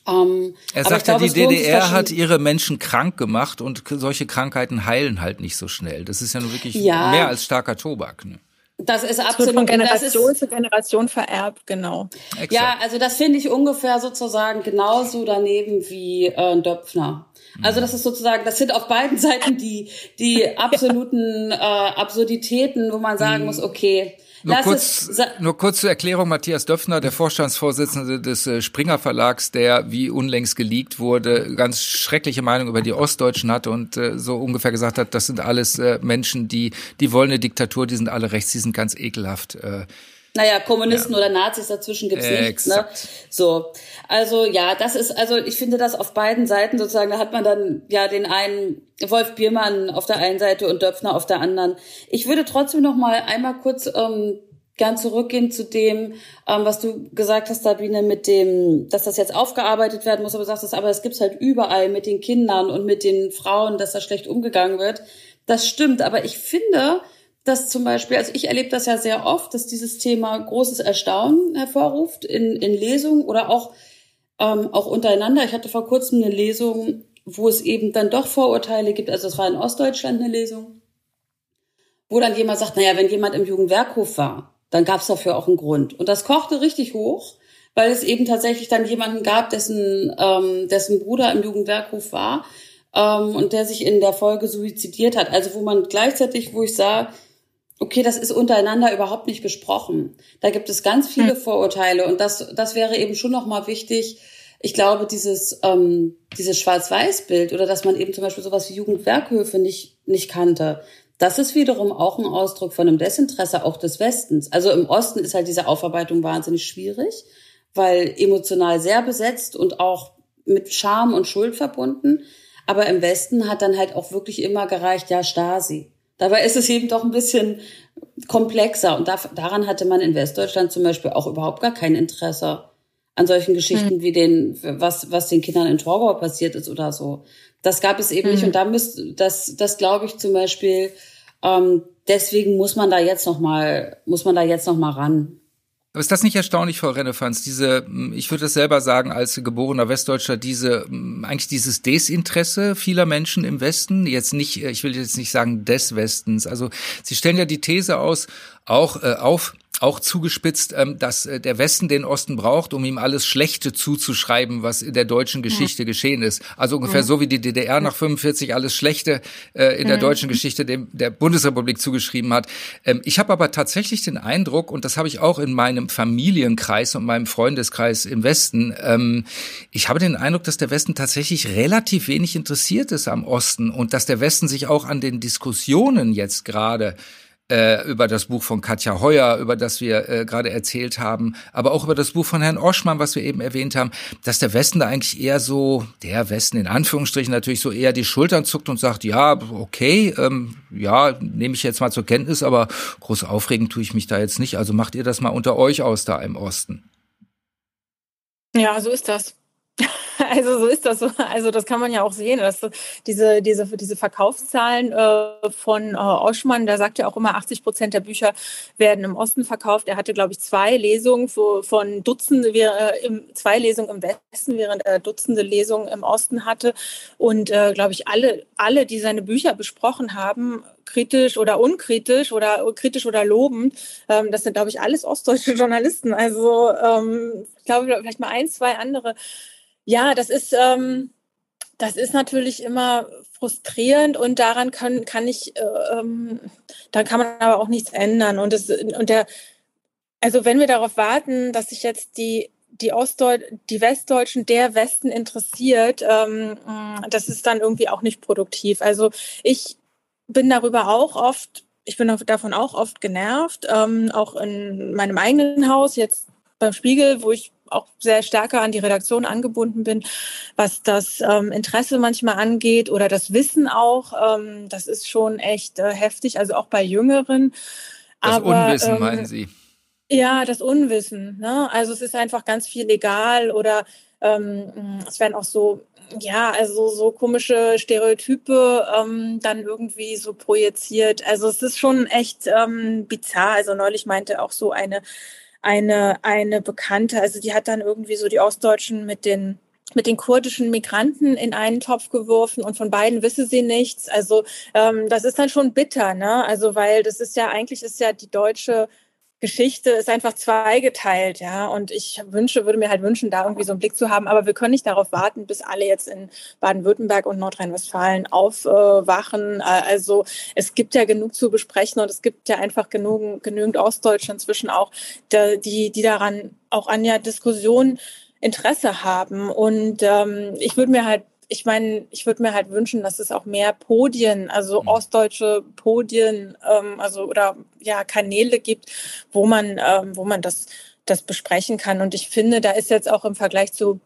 Ähm, er sagt ja, die DDR hat ihre Menschen krank gemacht und solche Krankheiten heilen halt nicht so schnell. Das ist ja nur wirklich ja, mehr als starker Tobak. Ne? Das ist absolut von Generation zu Generation vererbt, genau. Exakt. Ja, also das finde ich ungefähr sozusagen genauso daneben wie äh, ein Döpfner. Also das ist sozusagen, das sind auf beiden Seiten die die absoluten äh, Absurditäten, wo man sagen mhm. muss, okay, nur kurz, nur kurz zur Erklärung, Matthias Döpfner, der Vorstandsvorsitzende des äh, Springer Verlags, der, wie unlängst geleakt wurde, ganz schreckliche Meinung über die Ostdeutschen hatte und äh, so ungefähr gesagt hat, das sind alles äh, Menschen, die, die wollen eine Diktatur, die sind alle rechts, die sind ganz ekelhaft. Äh, naja, Kommunisten ja. oder Nazis dazwischen gibt's äh, nichts. Ne? So, also ja, das ist, also ich finde das auf beiden Seiten sozusagen, da hat man dann ja den einen Wolf Biermann auf der einen Seite und Döpfner auf der anderen. Ich würde trotzdem noch mal einmal kurz ähm, gern zurückgehen zu dem, ähm, was du gesagt hast, Sabine, mit dem, dass das jetzt aufgearbeitet werden muss, aber du sagst, aber es gibt's halt überall mit den Kindern und mit den Frauen, dass da schlecht umgegangen wird. Das stimmt, aber ich finde, dass zum Beispiel, also ich erlebe das ja sehr oft, dass dieses Thema großes Erstaunen hervorruft in, in Lesungen oder auch, ähm, auch untereinander. Ich hatte vor kurzem eine Lesung, wo es eben dann doch Vorurteile gibt. Also es war in Ostdeutschland eine Lesung, wo dann jemand sagt, naja, wenn jemand im Jugendwerkhof war, dann gab es dafür auch einen Grund. Und das kochte richtig hoch, weil es eben tatsächlich dann jemanden gab, dessen, ähm, dessen Bruder im Jugendwerkhof war ähm, und der sich in der Folge suizidiert hat. Also wo man gleichzeitig, wo ich sah, okay, das ist untereinander überhaupt nicht besprochen. Da gibt es ganz viele hm. Vorurteile und das, das wäre eben schon nochmal wichtig. Ich glaube, dieses, ähm, dieses Schwarz-Weiß-Bild oder dass man eben zum Beispiel sowas wie Jugendwerkhöfe nicht, nicht kannte, das ist wiederum auch ein Ausdruck von einem Desinteresse auch des Westens. Also im Osten ist halt diese Aufarbeitung wahnsinnig schwierig, weil emotional sehr besetzt und auch mit Scham und Schuld verbunden. Aber im Westen hat dann halt auch wirklich immer gereicht, ja, Stasi. Dabei ist es eben doch ein bisschen komplexer und da, daran hatte man in Westdeutschland zum Beispiel auch überhaupt gar kein Interesse. an solchen Geschichten mhm. wie den, was, was den Kindern in Torgau passiert ist oder so. Das gab es eben mhm. nicht. Und da müsste, das, das glaube ich zum Beispiel, ähm, deswegen muss man da jetzt noch mal, muss man da jetzt noch mal ran. Aber ist das nicht erstaunlich, Frau Rennefanz, diese, hm, ich würde es selber sagen, als geborener Westdeutscher, diese, hm, eigentlich dieses Desinteresse vieler Menschen im Westen, jetzt nicht, ich will jetzt nicht sagen des Westens, also Sie stellen ja die These aus, auch äh, auf, auch zugespitzt, ähm, dass äh, der Westen den Osten braucht, um ihm alles Schlechte zuzuschreiben, was in der deutschen Geschichte ja. geschehen ist. Also ungefähr ja. so wie die DDR nach 45 alles Schlechte äh, in der deutschen Geschichte dem, der Bundesrepublik zugeschrieben hat. Ähm, ich habe aber tatsächlich den Eindruck, und das habe ich auch in meinem Familienkreis und meinem Freundeskreis im Westen, ähm, ich habe den Eindruck, dass der Westen tatsächlich relativ wenig interessiert ist am Osten und dass der Westen sich auch an den Diskussionen jetzt gerade äh, über das Buch von Katja Heuer, über das wir äh, gerade erzählt haben, aber auch über das Buch von Herrn Oschmann, was wir eben erwähnt haben, dass der Westen da eigentlich eher so, der Westen in Anführungsstrichen natürlich so eher die Schultern zuckt und sagt, ja, okay, ähm, ja, nehme ich jetzt mal zur Kenntnis, aber groß aufregen tue ich mich da jetzt nicht. Also macht ihr das mal unter euch aus da im Osten. Ja, so ist das. Also so ist das. So. Also das kann man ja auch sehen. Dass diese, diese, diese Verkaufszahlen äh, von äh, Oschmann, der sagt ja auch immer, 80 Prozent der Bücher werden im Osten verkauft. Er hatte, glaube ich, zwei Lesungen von Dutzende, äh, im, zwei Lesungen im Westen, während er Dutzende Lesungen im Osten hatte. Und, glaube ich, alle, alle, die seine Bücher besprochen haben, kritisch oder unkritisch oder kritisch oder lobend. Ähm, das sind, glaube ich, alles ostdeutsche Journalisten. Also ähm, ich glaube, vielleicht mal ein, zwei andere ja, das ist, ähm, das ist natürlich immer frustrierend und daran kann, kann ich, äh, ähm, da kann man aber auch nichts ändern. Und, das, und der, also wenn wir darauf warten, dass sich jetzt die die die Westdeutschen der Westen interessiert, ähm, das ist dann irgendwie auch nicht produktiv. Also ich bin darüber auch oft, ich bin davon auch oft genervt, ähm, auch in meinem eigenen Haus, jetzt beim Spiegel, wo ich auch sehr stärker an die Redaktion angebunden bin, was das ähm, Interesse manchmal angeht oder das Wissen auch. Ähm, das ist schon echt äh, heftig, also auch bei Jüngeren. Das Aber, Unwissen ähm, meinen Sie? Ja, das Unwissen. Ne? Also es ist einfach ganz viel legal oder ähm, es werden auch so ja, also so komische Stereotype ähm, dann irgendwie so projiziert. Also es ist schon echt ähm, bizarr. Also neulich meinte auch so eine eine, eine Bekannte, also die hat dann irgendwie so die Ostdeutschen mit den mit den kurdischen Migranten in einen Topf geworfen und von beiden wisse sie nichts. Also ähm, das ist dann schon bitter, ne? Also weil das ist ja eigentlich ist ja die deutsche Geschichte ist einfach zweigeteilt, ja. Und ich wünsche, würde mir halt wünschen, da irgendwie so einen Blick zu haben. Aber wir können nicht darauf warten, bis alle jetzt in Baden-Württemberg und Nordrhein-Westfalen aufwachen. Also es gibt ja genug zu besprechen und es gibt ja einfach genug, genügend Ostdeutsche inzwischen auch, die, die daran auch an der Diskussion Interesse haben. Und ähm, ich würde mir halt ich meine, ich würde mir halt wünschen, dass es auch mehr Podien, also mhm. ostdeutsche Podien, ähm, also oder ja Kanäle gibt, wo man, ähm, wo man das das besprechen kann. Und ich finde, da ist jetzt auch im Vergleich zu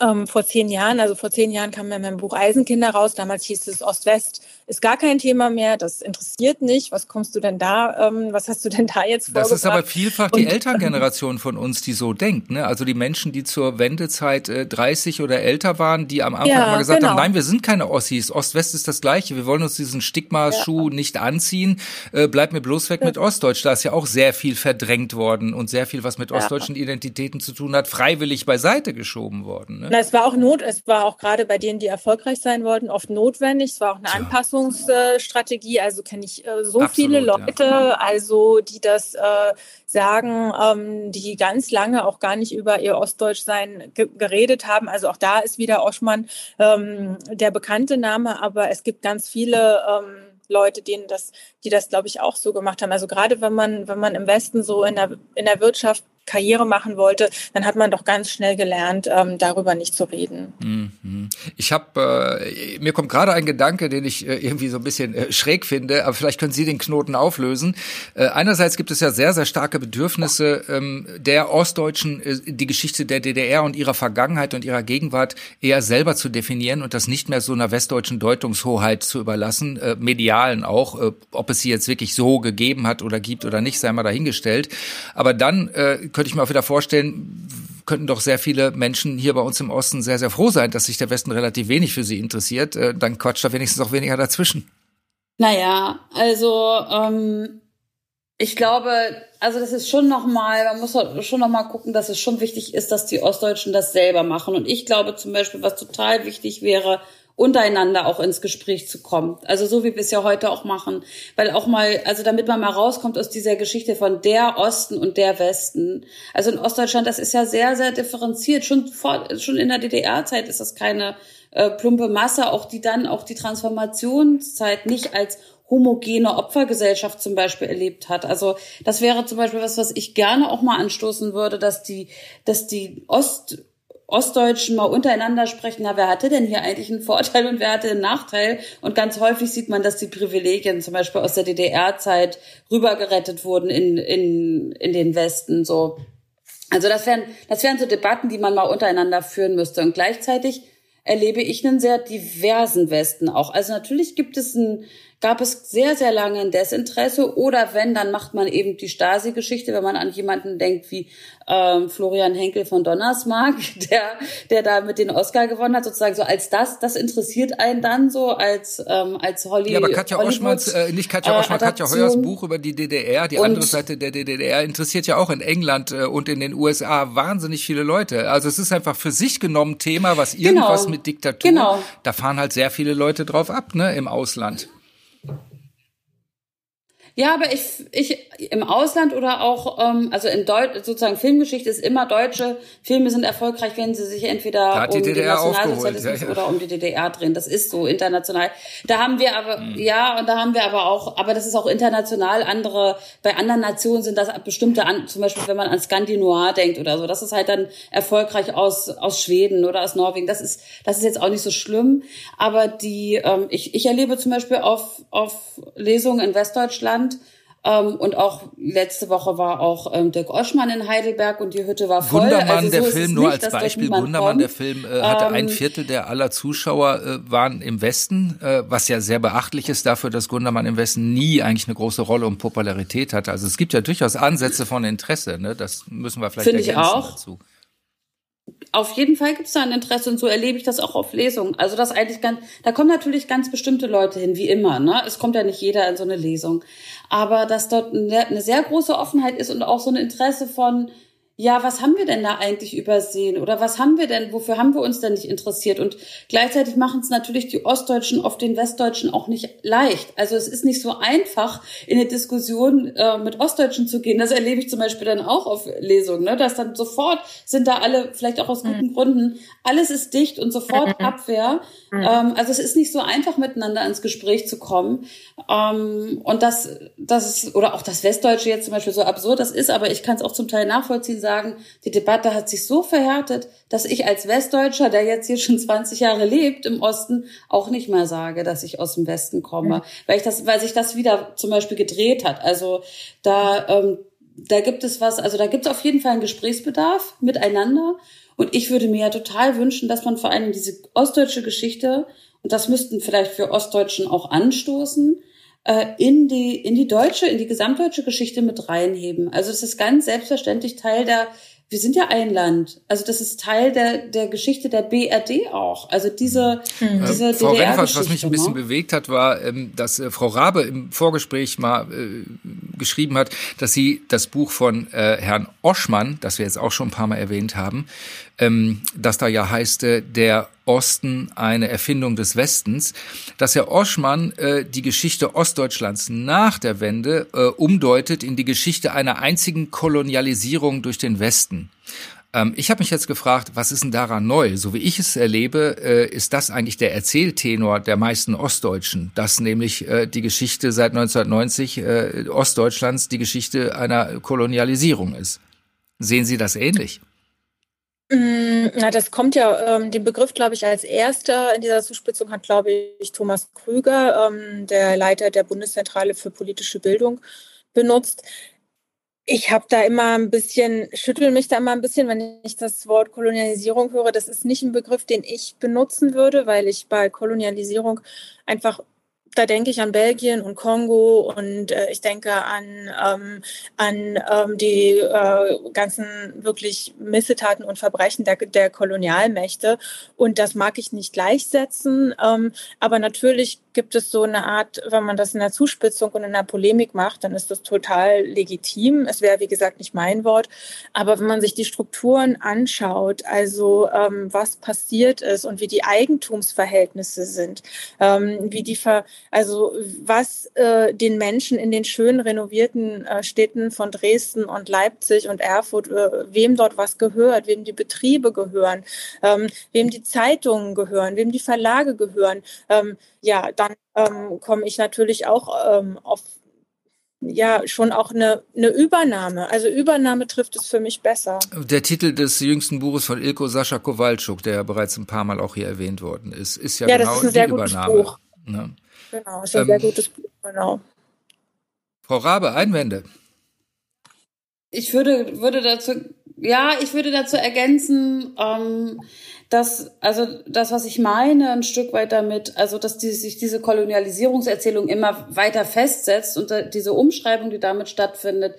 ähm, vor zehn Jahren, also vor zehn Jahren kam ja mein Buch Eisenkinder raus. Damals hieß es Ost-West ist gar kein Thema mehr. Das interessiert nicht. Was kommst du denn da? Ähm, was hast du denn da jetzt Das ist aber vielfach die Und, Elterngeneration von uns, die so denkt. Ne? Also die Menschen, die zur Wendezeit äh, 30 oder älter waren, die am Anfang ja, mal gesagt genau. haben, nein, wir sind keine Ossis. Ost-West ist das Gleiche. Wir wollen uns diesen Stigma-Schuh ja. nicht anziehen. Äh, bleib mir bloß weg ja. mit Ostdeutsch. Da ist ja auch sehr viel verdrängt worden und sehr viel, was mit ostdeutschen Identitäten zu tun hat, freiwillig beiseite geschoben worden. Ne? Na, es war auch Not, es war auch gerade bei denen, die erfolgreich sein wollten, oft notwendig. Es war auch eine Tja. Anpassungsstrategie. Also kenne ich äh, so Absolut, viele Leute, ja. also die das äh, sagen, ähm, die ganz lange auch gar nicht über ihr Ostdeutschsein ge geredet haben. Also auch da ist wieder Oschmann ähm, der bekannte Name, aber es gibt ganz viele ähm, Leute, denen das, die das, glaube ich, auch so gemacht haben. Also gerade wenn man, wenn man im Westen so in der, in der Wirtschaft Karriere machen wollte, dann hat man doch ganz schnell gelernt, ähm, darüber nicht zu reden. Mhm. Ich habe, äh, mir kommt gerade ein Gedanke, den ich äh, irgendwie so ein bisschen äh, schräg finde, aber vielleicht können Sie den Knoten auflösen. Äh, einerseits gibt es ja sehr, sehr starke Bedürfnisse ähm, der Ostdeutschen, äh, die Geschichte der DDR und ihrer Vergangenheit und ihrer Gegenwart eher selber zu definieren und das nicht mehr so einer westdeutschen Deutungshoheit zu überlassen, äh, medialen auch, ob es sie jetzt wirklich so gegeben hat oder gibt oder nicht, sei mal dahingestellt. Aber dann äh, könnte ich mir auch wieder vorstellen, könnten doch sehr viele Menschen hier bei uns im Osten sehr, sehr froh sein, dass sich der Westen relativ wenig für sie interessiert. Äh, dann quatscht da wenigstens auch weniger dazwischen. Naja, also ähm, ich glaube, also das ist schon nochmal, man muss schon nochmal gucken, dass es schon wichtig ist, dass die Ostdeutschen das selber machen. Und ich glaube zum Beispiel, was total wichtig wäre, untereinander auch ins Gespräch zu kommen. Also so wie wir es ja heute auch machen. Weil auch mal, also damit man mal rauskommt aus dieser Geschichte von der Osten und der Westen. Also in Ostdeutschland, das ist ja sehr, sehr differenziert. Schon vor, schon in der DDR-Zeit ist das keine äh, plumpe Masse, auch die dann auch die Transformationszeit nicht als homogene Opfergesellschaft zum Beispiel erlebt hat. Also das wäre zum Beispiel was, was ich gerne auch mal anstoßen würde, dass die, dass die Ost Ostdeutschen mal untereinander sprechen, na, wer hatte denn hier eigentlich einen Vorteil und wer hatte einen Nachteil? Und ganz häufig sieht man, dass die Privilegien zum Beispiel aus der DDR-Zeit rübergerettet wurden in, in, in den Westen, so. Also das wären, das wären so Debatten, die man mal untereinander führen müsste. Und gleichzeitig erlebe ich einen sehr diversen Westen auch. Also natürlich gibt es ein, gab es sehr, sehr lange ein Desinteresse oder wenn, dann macht man eben die Stasi-Geschichte, wenn man an jemanden denkt wie ähm, Florian Henkel von Donnersmark, der, der da mit den Oscar gewonnen hat, sozusagen so als das, das interessiert einen dann so als, ähm, als Holly. Ja, aber Katja Oschmanns, äh, nicht Katja Oschmann, äh, Katja Heuers Buch über die DDR, die andere Seite der DDR interessiert ja auch in England äh, und in den USA wahnsinnig viele Leute. Also es ist einfach für sich genommen Thema, was genau. irgendwas genau, mit Diktatur, genau. da fahren halt sehr viele Leute drauf ab, ne, im Ausland. Ja, aber ich, ich im Ausland oder auch, ähm, also in Deutsch, sozusagen Filmgeschichte ist immer deutsche Filme sind erfolgreich, wenn sie sich entweder um den Nationalsozialismus ja, ja. oder um die DDR drehen. Das ist so international. Da haben wir aber, mhm. ja, und da haben wir aber auch, aber das ist auch international. Andere, bei anderen Nationen sind das bestimmte, zum Beispiel wenn man an Skandinoir denkt oder so, das ist halt dann erfolgreich aus, aus Schweden oder aus Norwegen. Das ist, das ist jetzt auch nicht so schlimm. Aber die, ähm, ich, ich erlebe zum Beispiel auf, auf Lesungen in Westdeutschland, ähm, und auch letzte Woche war auch ähm, Dirk Oschmann in Heidelberg und die Hütte war voll. Gundermann, also so der Film, nur nicht, als Beispiel, Gundermann, kommt. der Film äh, hatte ähm, ein Viertel der aller Zuschauer äh, waren im Westen, äh, was ja sehr beachtlich ist dafür, dass Gundermann im Westen nie eigentlich eine große Rolle und Popularität hatte. Also es gibt ja durchaus Ansätze von Interesse, ne? das müssen wir vielleicht ergänzen ich auch. dazu auf jeden Fall gibt es da ein Interesse und so erlebe ich das auch auf Lesungen. Also das eigentlich ganz, da kommen natürlich ganz bestimmte Leute hin, wie immer. Ne? Es kommt ja nicht jeder in so eine Lesung, aber dass dort eine sehr große Offenheit ist und auch so ein Interesse von ja, was haben wir denn da eigentlich übersehen? Oder was haben wir denn, wofür haben wir uns denn nicht interessiert? Und gleichzeitig machen es natürlich die Ostdeutschen oft den Westdeutschen auch nicht leicht. Also es ist nicht so einfach, in eine Diskussion äh, mit Ostdeutschen zu gehen. Das erlebe ich zum Beispiel dann auch auf Lesungen, ne? dass dann sofort sind da alle, vielleicht auch aus guten mhm. Gründen, alles ist dicht und sofort mhm. Abwehr. Mhm. Ähm, also es ist nicht so einfach, miteinander ins Gespräch zu kommen. Ähm, und das, das ist, oder auch das Westdeutsche jetzt zum Beispiel so absurd das ist, aber ich kann es auch zum Teil nachvollziehen, sagen, die Debatte hat sich so verhärtet, dass ich als Westdeutscher, der jetzt hier schon 20 Jahre lebt im Osten, auch nicht mehr sage, dass ich aus dem Westen komme, mhm. weil ich das, weil sich das wieder zum Beispiel gedreht hat. Also da, ähm, da gibt es was, also da gibt es auf jeden Fall einen Gesprächsbedarf miteinander. Und ich würde mir ja total wünschen, dass man vor allem diese ostdeutsche Geschichte, und das müssten vielleicht für Ostdeutschen auch anstoßen, in die, in die deutsche, in die gesamtdeutsche Geschichte mit reinheben. Also das ist ganz selbstverständlich Teil der, wir sind ja ein Land. Also das ist Teil der, der Geschichte der BRD auch. Also diese, mhm. diese äh, Frau Renfers, was mich ein bisschen ne? bewegt hat, war, ähm, dass äh, Frau Rabe im Vorgespräch mal äh, geschrieben hat, dass sie das Buch von äh, Herrn Oschmann, das wir jetzt auch schon ein paar Mal erwähnt haben, ähm, das da ja heißt, äh, der Osten eine Erfindung des Westens, dass Herr Oschmann äh, die Geschichte Ostdeutschlands nach der Wende äh, umdeutet in die Geschichte einer einzigen Kolonialisierung durch den Westen. Ähm, ich habe mich jetzt gefragt, was ist denn daran neu? So wie ich es erlebe, äh, ist das eigentlich der Erzähltenor der meisten Ostdeutschen, dass nämlich äh, die Geschichte seit 1990 äh, Ostdeutschlands die Geschichte einer Kolonialisierung ist. Sehen Sie das ähnlich? Mm, na, das kommt ja, ähm, den Begriff, glaube ich, als erster in dieser Zuspitzung hat, glaube ich, Thomas Krüger, ähm, der Leiter der Bundeszentrale für politische Bildung, benutzt. Ich habe da immer ein bisschen, schüttel mich da immer ein bisschen, wenn ich das Wort Kolonialisierung höre. Das ist nicht ein Begriff, den ich benutzen würde, weil ich bei Kolonialisierung einfach da denke ich an Belgien und Kongo und äh, ich denke an, ähm, an ähm, die äh, ganzen wirklich Missetaten und Verbrechen der, der Kolonialmächte. Und das mag ich nicht gleichsetzen. Ähm, aber natürlich gibt es so eine Art, wenn man das in der Zuspitzung und in der Polemik macht, dann ist das total legitim. Es wäre, wie gesagt, nicht mein Wort. Aber wenn man sich die Strukturen anschaut, also ähm, was passiert ist und wie die Eigentumsverhältnisse sind, ähm, wie die, Ver also was äh, den Menschen in den schön renovierten äh, Städten von Dresden und Leipzig und Erfurt, äh, wem dort was gehört, wem die Betriebe gehören, ähm, wem die Zeitungen gehören, wem die Verlage gehören, ähm, ja, dann ähm, komme ich natürlich auch ähm, auf ja schon auch eine, eine Übernahme. Also Übernahme trifft es für mich besser. Der Titel des jüngsten Buches von Ilko Sascha Kowalczuk, der ja bereits ein paar Mal auch hier erwähnt worden ist, ist ja, ja genau das ist ein sehr die gutes Übernahme. Buch. Ne? Genau, ist ein ähm, sehr gutes Buch, genau. Frau Rabe, Einwände. Ich würde, würde dazu, ja, ich würde dazu ergänzen, ähm, dass, also das, was ich meine, ein Stück weit damit, also dass die, sich diese Kolonialisierungserzählung immer weiter festsetzt und diese Umschreibung, die damit stattfindet,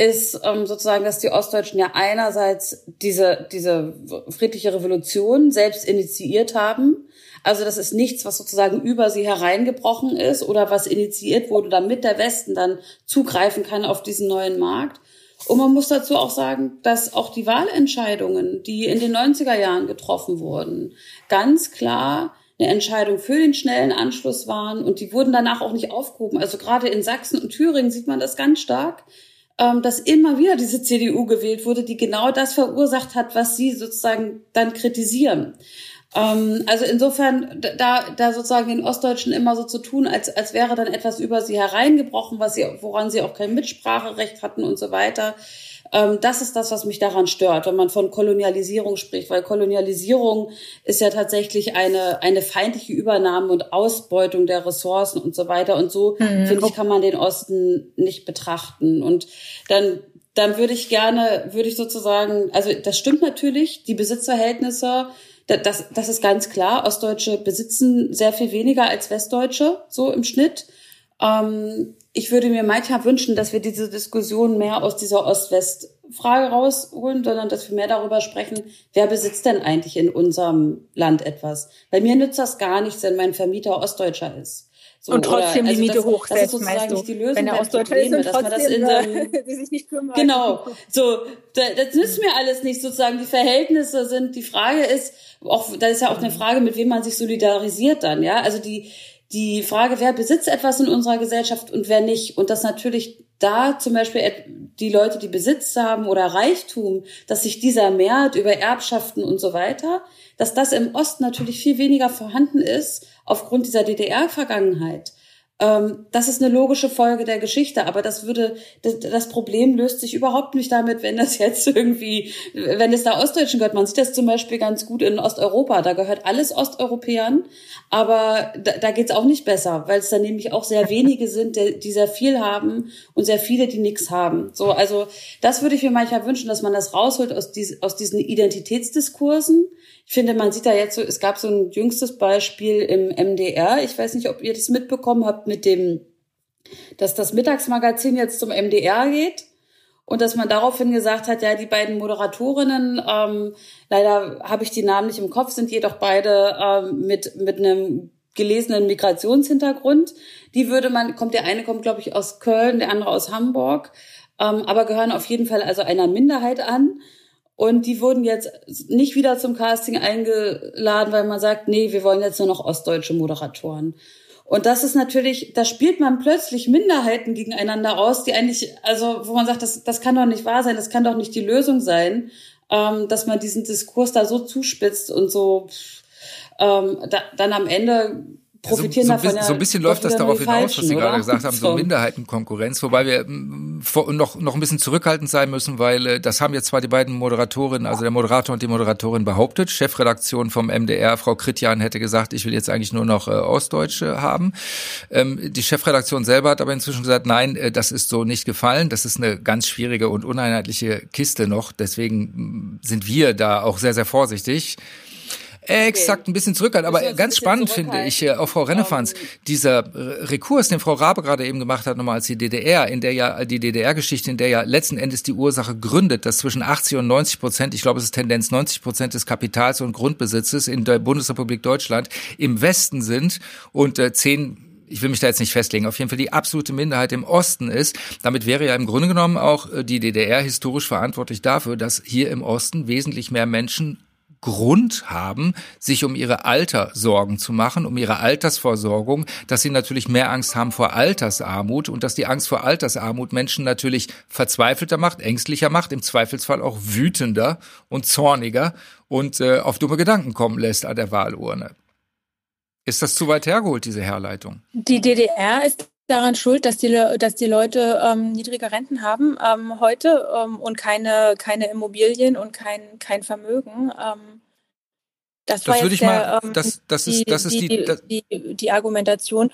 ist ähm, sozusagen, dass die Ostdeutschen ja einerseits diese, diese friedliche Revolution selbst initiiert haben. Also das ist nichts, was sozusagen über sie hereingebrochen ist oder was initiiert wurde, damit der Westen dann zugreifen kann auf diesen neuen Markt. Und man muss dazu auch sagen, dass auch die Wahlentscheidungen, die in den 90er Jahren getroffen wurden, ganz klar eine Entscheidung für den schnellen Anschluss waren und die wurden danach auch nicht aufgehoben. Also gerade in Sachsen und Thüringen sieht man das ganz stark, dass immer wieder diese CDU gewählt wurde, die genau das verursacht hat, was sie sozusagen dann kritisieren. Ähm, also insofern, da, da sozusagen den Ostdeutschen immer so zu tun, als, als wäre dann etwas über sie hereingebrochen, was sie, woran sie auch kein Mitspracherecht hatten und so weiter. Ähm, das ist das, was mich daran stört, wenn man von Kolonialisierung spricht, weil Kolonialisierung ist ja tatsächlich eine, eine feindliche Übernahme und Ausbeutung der Ressourcen und so weiter. Und so, mhm. finde ich, kann man den Osten nicht betrachten. Und dann dann würde ich gerne, würde ich sozusagen, also das stimmt natürlich, die Besitzverhältnisse das, das ist ganz klar. Ostdeutsche besitzen sehr viel weniger als Westdeutsche, so im Schnitt. Ähm, ich würde mir manchmal wünschen, dass wir diese Diskussion mehr aus dieser Ost-West-Frage rausholen, sondern dass wir mehr darüber sprechen, wer besitzt denn eigentlich in unserem Land etwas? Bei mir nützt das gar nichts, wenn mein Vermieter Ostdeutscher ist. So, und trotzdem oder, also die Miete hochsetzt, das ist sozusagen nicht die Lösung wenn er Ostdeutscher ist und dass man das in seinem, die sich nicht kümmern. Genau, so das nützt mir alles nicht sozusagen. Die Verhältnisse sind. Die Frage ist auch, da ist ja auch eine Frage, mit wem man sich solidarisiert dann, ja. Also die die Frage, wer besitzt etwas in unserer Gesellschaft und wer nicht. Und dass natürlich da zum Beispiel die Leute, die Besitz haben oder Reichtum, dass sich dieser mehrt über Erbschaften und so weiter, dass das im Osten natürlich viel weniger vorhanden ist aufgrund dieser DDR-Vergangenheit. Ähm, das ist eine logische Folge der Geschichte, aber das würde, das, Problem löst sich überhaupt nicht damit, wenn das jetzt irgendwie, wenn es da Ostdeutschen gehört. Man sieht das zum Beispiel ganz gut in Osteuropa, da gehört alles Osteuropäern, aber da, da geht es auch nicht besser, weil es da nämlich auch sehr wenige sind, die sehr viel haben und sehr viele, die nichts haben. So, also das würde ich mir manchmal wünschen, dass man das rausholt aus, dies, aus diesen Identitätsdiskursen ich finde, man sieht da jetzt so, es gab so ein jüngstes Beispiel im MDR. Ich weiß nicht, ob ihr das mitbekommen habt mit dem, dass das Mittagsmagazin jetzt zum MDR geht und dass man daraufhin gesagt hat, ja, die beiden Moderatorinnen, ähm, leider habe ich die Namen nicht im Kopf, sind jedoch beide ähm, mit mit einem gelesenen Migrationshintergrund. Die würde man, kommt der eine kommt glaube ich aus Köln, der andere aus Hamburg, ähm, aber gehören auf jeden Fall also einer Minderheit an. Und die wurden jetzt nicht wieder zum Casting eingeladen, weil man sagt, nee, wir wollen jetzt nur noch ostdeutsche Moderatoren. Und das ist natürlich, da spielt man plötzlich Minderheiten gegeneinander aus, die eigentlich, also wo man sagt, das, das kann doch nicht wahr sein, das kann doch nicht die Lösung sein, ähm, dass man diesen Diskurs da so zuspitzt und so ähm, da, dann am Ende profitieren also, so, davon. Ja, so ein bisschen läuft das darauf hinaus, was Sie oder? gerade gesagt haben, so, so Minderheitenkonkurrenz, wobei wir mm, noch, noch ein bisschen zurückhaltend sein müssen, weil äh, das haben jetzt zwar die beiden Moderatorinnen, also der Moderator und die Moderatorin behauptet. Chefredaktion vom MDR, Frau Kritjan, hätte gesagt, ich will jetzt eigentlich nur noch äh, Ostdeutsche haben. Ähm, die Chefredaktion selber hat aber inzwischen gesagt, nein, äh, das ist so nicht gefallen. Das ist eine ganz schwierige und uneinheitliche Kiste noch. Deswegen mm, sind wir da auch sehr, sehr vorsichtig. Exakt, ein bisschen zurückhaltend. Aber ganz spannend finde ich, äh, auch Frau Rennefanz, dieser Rekurs, den Frau Rabe gerade eben gemacht hat, nochmal als die DDR, in der ja, die DDR-Geschichte, in der ja letzten Endes die Ursache gründet, dass zwischen 80 und 90 Prozent, ich glaube, es ist Tendenz 90 Prozent des Kapitals und Grundbesitzes in der Bundesrepublik Deutschland im Westen sind und äh, 10 ich will mich da jetzt nicht festlegen, auf jeden Fall die absolute Minderheit im Osten ist. Damit wäre ja im Grunde genommen auch äh, die DDR historisch verantwortlich dafür, dass hier im Osten wesentlich mehr Menschen Grund haben, sich um ihre Alter Sorgen zu machen, um ihre Altersvorsorgung, dass sie natürlich mehr Angst haben vor Altersarmut und dass die Angst vor Altersarmut Menschen natürlich verzweifelter macht, ängstlicher macht, im Zweifelsfall auch wütender und zorniger und äh, auf dumme Gedanken kommen lässt an der Wahlurne. Ist das zu weit hergeholt, diese Herleitung? Die DDR ist daran schuld, dass die, dass die Leute ähm, niedrige Renten haben ähm, heute ähm, und keine, keine Immobilien und kein, kein Vermögen. Ähm, das, das würde ich der, mal, ähm, das, das ist, das ist die, die, die, die Argumentation.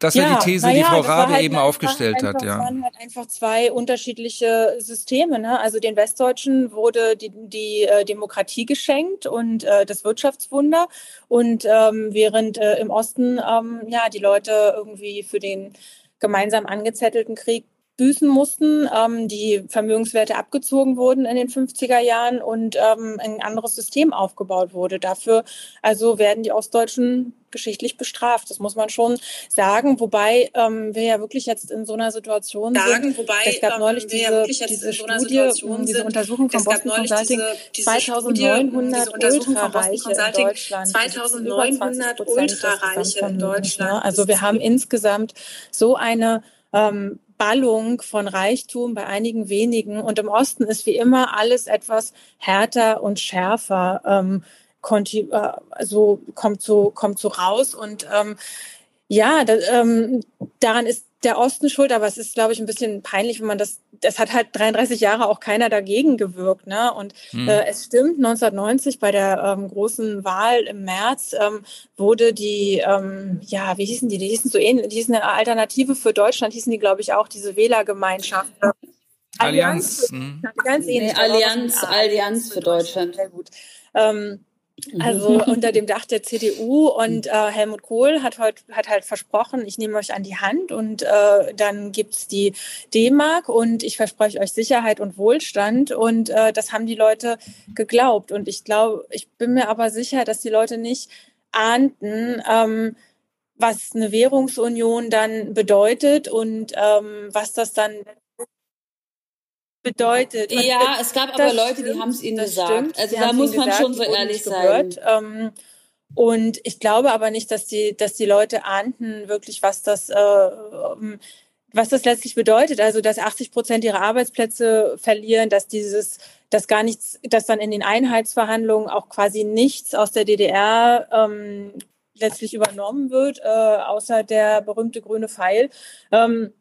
Das ja, die These, ja, die Frau Rabe halt eben aufgestellt hat, ja. Waren halt einfach zwei unterschiedliche Systeme. Ne? Also den Westdeutschen wurde die, die äh, Demokratie geschenkt und äh, das Wirtschaftswunder. Und ähm, während äh, im Osten ähm, ja die Leute irgendwie für den gemeinsam angezettelten Krieg büßen mussten, ähm, die Vermögenswerte abgezogen wurden in den 50er Jahren und ähm, ein anderes System aufgebaut wurde. Dafür also werden die Ostdeutschen geschichtlich bestraft. Das muss man schon sagen. Wobei ähm, wir ja wirklich jetzt in so einer Situation sagen, sind. Wobei, es gab neulich diese, diese so Studie, diese Untersuchung von Boston Consulting, diese, diese 2900 Ultrareiche in Deutschland. 2900 Ultrareiche in Deutschland. Also wir haben insgesamt so eine ähm, Ballung von Reichtum bei einigen wenigen. Und im Osten ist wie immer alles etwas härter und schärfer. Ähm, äh, so kommt so kommt so raus und ähm, ja, da, ähm, daran ist der Osten schuld, aber es ist, glaube ich, ein bisschen peinlich, wenn man das, das hat halt 33 Jahre auch keiner dagegen gewirkt, ne? Und hm. äh, es stimmt, 1990 bei der ähm, großen Wahl im März ähm, wurde die, ähm, ja, wie hießen die? Die hießen so ähnlich, die hießen eine Alternative für Deutschland, hießen die, glaube ich, auch diese Wählergemeinschaft. Allianz. Allianz, hm. ganz ähnlich. Nee, Allianz, Allianz für Deutschland. Sehr gut. Ähm, also mhm. unter dem Dach der CDU und äh, Helmut Kohl hat heute hat halt versprochen, ich nehme euch an die Hand und äh, dann gibt's die D-Mark und ich verspreche euch Sicherheit und Wohlstand und äh, das haben die Leute geglaubt und ich glaube, ich bin mir aber sicher, dass die Leute nicht ahnten, ähm, was eine Währungsunion dann bedeutet und ähm, was das dann bedeutet. Ja, es gab aber Leute, stimmt, die haben es ihnen gesagt. Stimmt. Also da muss man gesagt, schon so ehrlich sein. Ähm, und ich glaube aber nicht, dass die, dass die Leute ahnten wirklich, was das, äh, ähm, was das letztlich bedeutet. Also, dass 80 Prozent ihrer Arbeitsplätze verlieren, dass dieses, dass gar nichts, dass dann in den Einheitsverhandlungen auch quasi nichts aus der DDR ähm, letztlich übernommen wird, äh, außer der berühmte grüne Pfeil. Ähm,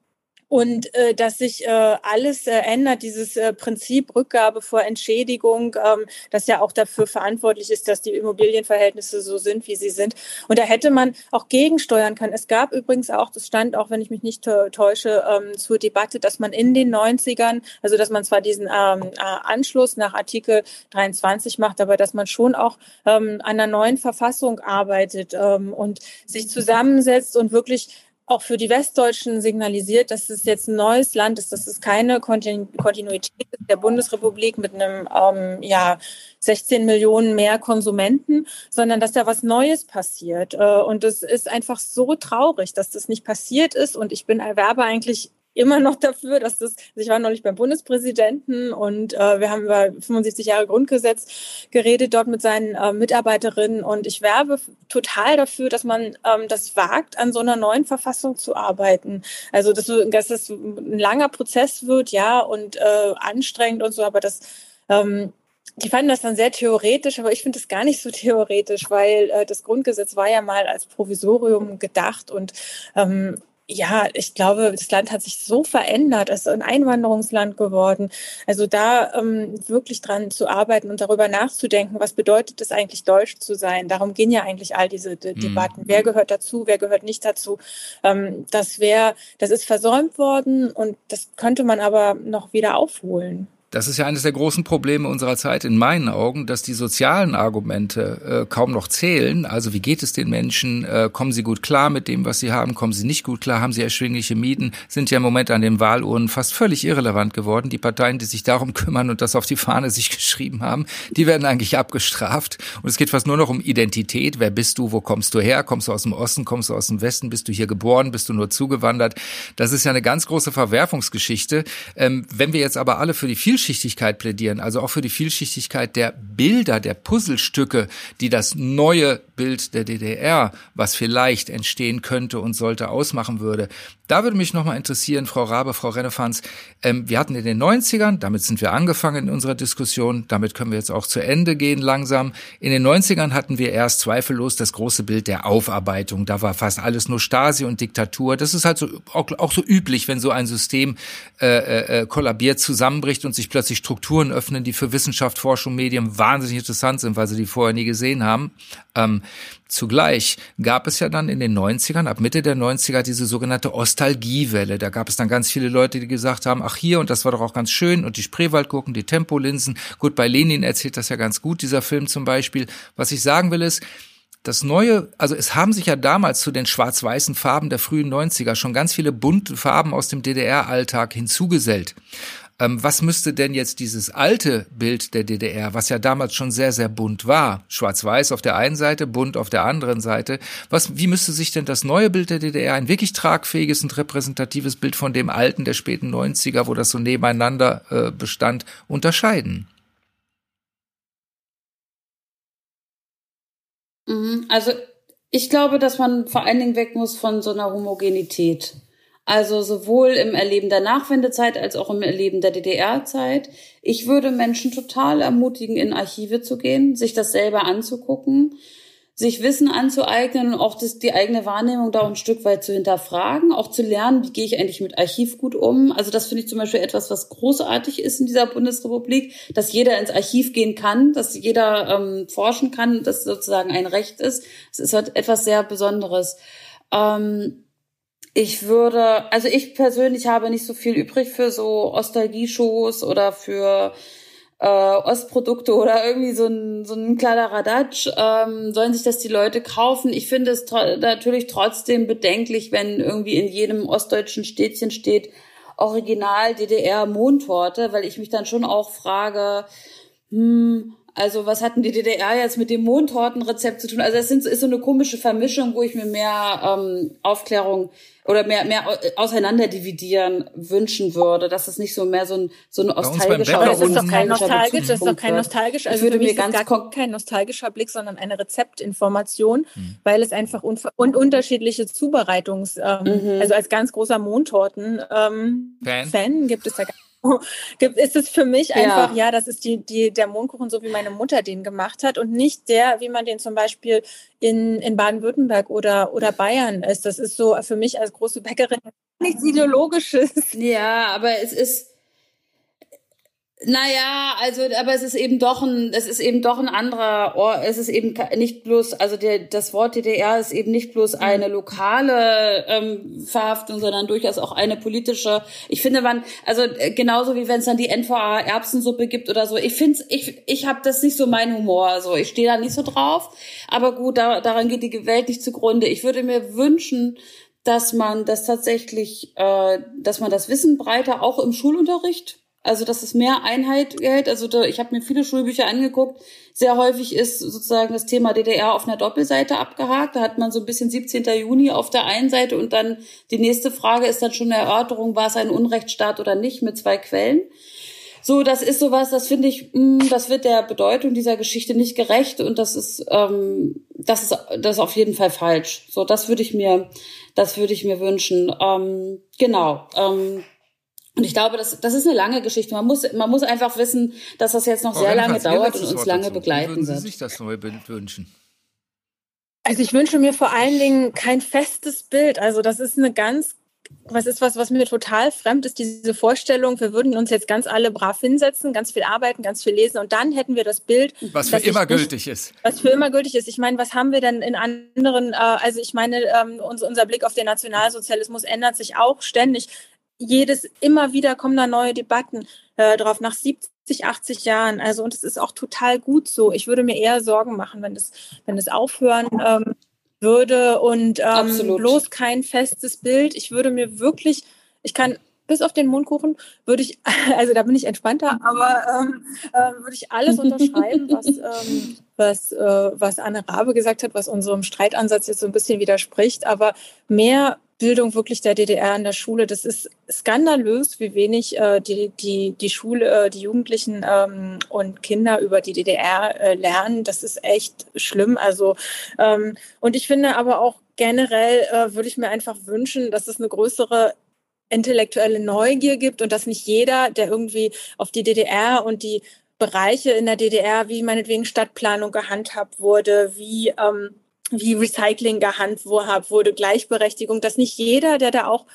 und äh, dass sich äh, alles äh, ändert, dieses äh, Prinzip Rückgabe vor Entschädigung, ähm, das ja auch dafür verantwortlich ist, dass die Immobilienverhältnisse so sind, wie sie sind. Und da hätte man auch gegensteuern können. Es gab übrigens auch, das stand auch, wenn ich mich nicht täusche, ähm, zur Debatte, dass man in den 90ern, also dass man zwar diesen ähm, äh, Anschluss nach Artikel 23 macht, aber dass man schon auch ähm, an einer neuen Verfassung arbeitet ähm, und sich zusammensetzt und wirklich auch für die Westdeutschen signalisiert, dass es jetzt ein neues Land ist, dass es keine Kontinuität der Bundesrepublik mit einem ähm, ja 16 Millionen mehr Konsumenten, sondern dass da was Neues passiert. Äh, und es ist einfach so traurig, dass das nicht passiert ist. Und ich bin Erwerber eigentlich immer noch dafür, dass das, also ich war neulich beim Bundespräsidenten und äh, wir haben über 75 Jahre Grundgesetz geredet dort mit seinen äh, Mitarbeiterinnen und ich werbe total dafür, dass man ähm, das wagt, an so einer neuen Verfassung zu arbeiten. Also dass, dass das ein langer Prozess wird, ja, und äh, anstrengend und so, aber das ähm, die fanden das dann sehr theoretisch, aber ich finde es gar nicht so theoretisch, weil äh, das Grundgesetz war ja mal als Provisorium gedacht und ähm, ja, ich glaube, das Land hat sich so verändert, es ist ein Einwanderungsland geworden. Also da ähm, wirklich dran zu arbeiten und darüber nachzudenken, was bedeutet es eigentlich, deutsch zu sein? Darum gehen ja eigentlich all diese De mhm. Debatten. Wer gehört dazu, wer gehört nicht dazu? Ähm, das wäre, das ist versäumt worden und das könnte man aber noch wieder aufholen. Das ist ja eines der großen Probleme unserer Zeit in meinen Augen, dass die sozialen Argumente äh, kaum noch zählen. Also wie geht es den Menschen? Äh, kommen sie gut klar mit dem, was sie haben? Kommen sie nicht gut klar? Haben sie erschwingliche Mieten? Sind ja im Moment an den Wahlurnen fast völlig irrelevant geworden. Die Parteien, die sich darum kümmern und das auf die Fahne sich geschrieben haben, die werden eigentlich abgestraft. Und es geht fast nur noch um Identität. Wer bist du? Wo kommst du her? Kommst du aus dem Osten? Kommst du aus dem Westen? Bist du hier geboren? Bist du nur zugewandert? Das ist ja eine ganz große Verwerfungsgeschichte. Ähm, wenn wir jetzt aber alle für die Vielschichtigkeit plädieren, also auch für die Vielschichtigkeit der Bilder, der Puzzlestücke, die das neue Bild der DDR, was vielleicht entstehen könnte und sollte, ausmachen würde. Da würde mich nochmal interessieren, Frau Rabe, Frau Rennefanz, ähm, wir hatten in den 90ern, damit sind wir angefangen in unserer Diskussion, damit können wir jetzt auch zu Ende gehen langsam. In den 90ern hatten wir erst zweifellos das große Bild der Aufarbeitung. Da war fast alles nur Stasi und Diktatur. Das ist halt so, auch, auch so üblich, wenn so ein System äh, äh, äh kollabiert, zusammenbricht und sich plötzlich Strukturen öffnen, die für Wissenschaft, Forschung, Medien wahnsinnig interessant sind, weil sie die vorher nie gesehen haben. Ähm, Zugleich gab es ja dann in den 90ern, ab Mitte der 90er, diese sogenannte Ostalgiewelle. Da gab es dann ganz viele Leute, die gesagt haben, ach hier, und das war doch auch ganz schön, und die Spreewaldgurken, die Tempolinsen. Gut, bei Lenin erzählt das ja ganz gut, dieser Film zum Beispiel. Was ich sagen will ist, das neue, also es haben sich ja damals zu den schwarz-weißen Farben der frühen 90er schon ganz viele bunte Farben aus dem DDR-Alltag hinzugesellt. Ähm, was müsste denn jetzt dieses alte Bild der DDR, was ja damals schon sehr, sehr bunt war, schwarz-weiß auf der einen Seite, bunt auf der anderen Seite, was, wie müsste sich denn das neue Bild der DDR, ein wirklich tragfähiges und repräsentatives Bild von dem alten der späten 90er, wo das so nebeneinander äh, bestand, unterscheiden? Mhm, also ich glaube, dass man vor allen Dingen weg muss von so einer Homogenität. Also sowohl im Erleben der Nachwendezeit als auch im Erleben der DDR-Zeit. Ich würde Menschen total ermutigen, in Archive zu gehen, sich das selber anzugucken, sich Wissen anzueignen und auch das, die eigene Wahrnehmung da ein Stück weit zu hinterfragen, auch zu lernen, wie gehe ich eigentlich mit Archiv gut um. Also das finde ich zum Beispiel etwas, was großartig ist in dieser Bundesrepublik, dass jeder ins Archiv gehen kann, dass jeder ähm, forschen kann, dass sozusagen ein Recht ist. Es ist halt etwas sehr Besonderes. Ähm, ich würde, also ich persönlich habe nicht so viel übrig für so Ostalgie-Shows oder für äh, Ostprodukte oder irgendwie so ein, so ein kleiner Radatsch. Ähm, sollen sich das die Leute kaufen? Ich finde es tro natürlich trotzdem bedenklich, wenn irgendwie in jedem ostdeutschen Städtchen steht Original DDR Mondtorte, weil ich mich dann schon auch frage, hm, also was hatten die DDR jetzt mit dem Mondtortenrezept zu tun? Also es ist so eine komische Vermischung, wo ich mir mehr ähm, Aufklärung oder mehr mehr auseinanderdividieren wünschen würde, dass es nicht so mehr so ein so ein nostalgischer aber das ist doch kein nostalgisch, das ist doch kein nostalgisch, also würde mir ganz gar kein nostalgischer Blick, sondern eine Rezeptinformation, mhm. weil es einfach und unterschiedliche Zubereitungs ähm, mhm. also als ganz großer Mondtorten ähm, Fan. Fan gibt es da gar ist es für mich einfach, ja, ja das ist die, die, der Mondkuchen, so wie meine Mutter den gemacht hat und nicht der, wie man den zum Beispiel in, in Baden-Württemberg oder, oder Bayern ist. Das ist so für mich als große Bäckerin nichts Ideologisches. Ja, aber es ist, naja, also, aber es ist eben doch ein, es ist eben doch ein anderer Ort, es ist eben nicht bloß, also der, das Wort DDR ist eben nicht bloß mhm. eine lokale ähm, Verhaftung, sondern durchaus auch eine politische. Ich finde man, also äh, genauso wie wenn es dann die NVA Erbsensuppe gibt oder so. Ich finde, ich, ich habe das nicht so mein Humor, also ich stehe da nicht so drauf. Aber gut, da, daran geht die Welt nicht zugrunde. Ich würde mir wünschen, dass man das tatsächlich, äh, dass man das Wissen breiter auch im Schulunterricht also, dass es mehr Einheit hält. Also, da, ich habe mir viele Schulbücher angeguckt. Sehr häufig ist sozusagen das Thema DDR auf einer Doppelseite abgehakt. Da hat man so ein bisschen 17. Juni auf der einen Seite und dann die nächste Frage ist dann schon eine Erörterung, war es ein Unrechtsstaat oder nicht, mit zwei Quellen. So, das ist sowas, das finde ich, mh, mm, das wird der Bedeutung dieser Geschichte nicht gerecht und das ist, ähm, das ist, das ist auf jeden Fall falsch. So, das würde ich mir, das würde ich mir wünschen. Ähm, genau. Ähm, und ich glaube, das, das ist eine lange Geschichte. Man muss, man muss einfach wissen, dass das jetzt noch sehr lange dauert und uns lange begleiten wird. Wie würden Sie sich das neue Bild wünschen? Also ich wünsche mir vor allen Dingen kein festes Bild. Also das ist eine ganz, was ist was, was mir total fremd ist, diese Vorstellung, wir würden uns jetzt ganz alle brav hinsetzen, ganz viel arbeiten, ganz viel lesen und dann hätten wir das Bild. Was für immer gültig ist. Was für immer gültig ist. Ich meine, was haben wir denn in anderen, äh, also ich meine, ähm, unser Blick auf den Nationalsozialismus ändert sich auch ständig jedes, immer wieder kommen da neue Debatten äh, drauf, nach 70, 80 Jahren. Also, und es ist auch total gut so. Ich würde mir eher Sorgen machen, wenn das, wenn aufhören ähm, würde und ähm, bloß kein festes Bild. Ich würde mir wirklich, ich kann bis auf den Mundkuchen würde ich, also da bin ich entspannter, aber ähm, äh, würde ich alles unterschreiben, was, ähm, was, äh, was Anne Rabe gesagt hat, was unserem Streitansatz jetzt so ein bisschen widerspricht. Aber mehr Bildung wirklich der DDR in der Schule. Das ist skandalös, wie wenig äh, die, die, die Schule, äh, die Jugendlichen ähm, und Kinder über die DDR äh, lernen. Das ist echt schlimm. Also, ähm, und ich finde aber auch generell äh, würde ich mir einfach wünschen, dass es eine größere intellektuelle Neugier gibt und dass nicht jeder, der irgendwie auf die DDR und die Bereiche in der DDR, wie meinetwegen Stadtplanung gehandhabt wurde, wie, ähm, wie Recycling gehandhabt wurde, Gleichberechtigung, dass nicht jeder, der da auch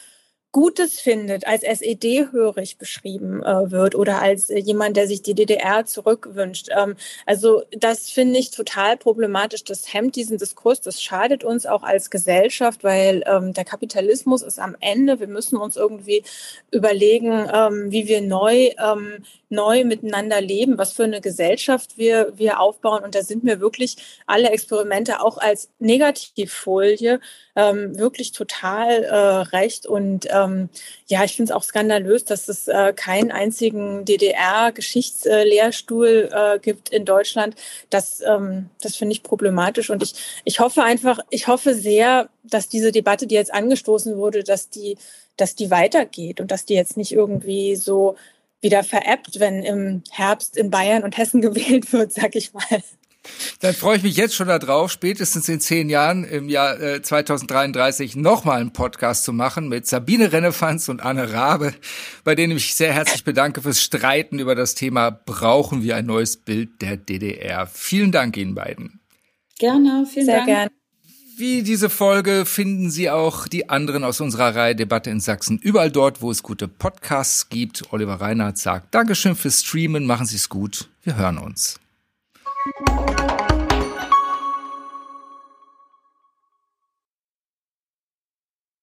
Gutes findet, als SED-hörig beschrieben äh, wird oder als äh, jemand, der sich die DDR zurückwünscht. Ähm, also das finde ich total problematisch. Das hemmt diesen Diskurs, das schadet uns auch als Gesellschaft, weil ähm, der Kapitalismus ist am Ende. Wir müssen uns irgendwie überlegen, ähm, wie wir neu ähm, neu miteinander leben, was für eine Gesellschaft wir, wir aufbauen. Und da sind mir wirklich alle Experimente auch als Negativfolie ähm, wirklich total äh, recht. Und ähm, ja, ich finde es auch skandalös, dass es äh, keinen einzigen DDR-Geschichtslehrstuhl äh, gibt in Deutschland. Das, ähm, das finde ich problematisch. Und ich, ich hoffe einfach, ich hoffe sehr, dass diese Debatte, die jetzt angestoßen wurde, dass die dass die weitergeht und dass die jetzt nicht irgendwie so wieder veräppt, wenn im Herbst in Bayern und Hessen gewählt wird, sag ich mal. Dann freue ich mich jetzt schon darauf, spätestens in zehn Jahren im Jahr äh, 2033 nochmal einen Podcast zu machen mit Sabine Rennefanz und Anne Rabe, bei denen ich mich sehr herzlich bedanke fürs Streiten über das Thema Brauchen wir ein neues Bild der DDR. Vielen Dank Ihnen beiden. Gerne, vielen sehr Dank. Sehr gerne. Wie diese Folge finden Sie auch die anderen aus unserer Reihe Debatte in Sachsen überall dort, wo es gute Podcasts gibt. Oliver Reinhardt sagt Dankeschön fürs Streamen, machen Sie es gut, wir hören uns.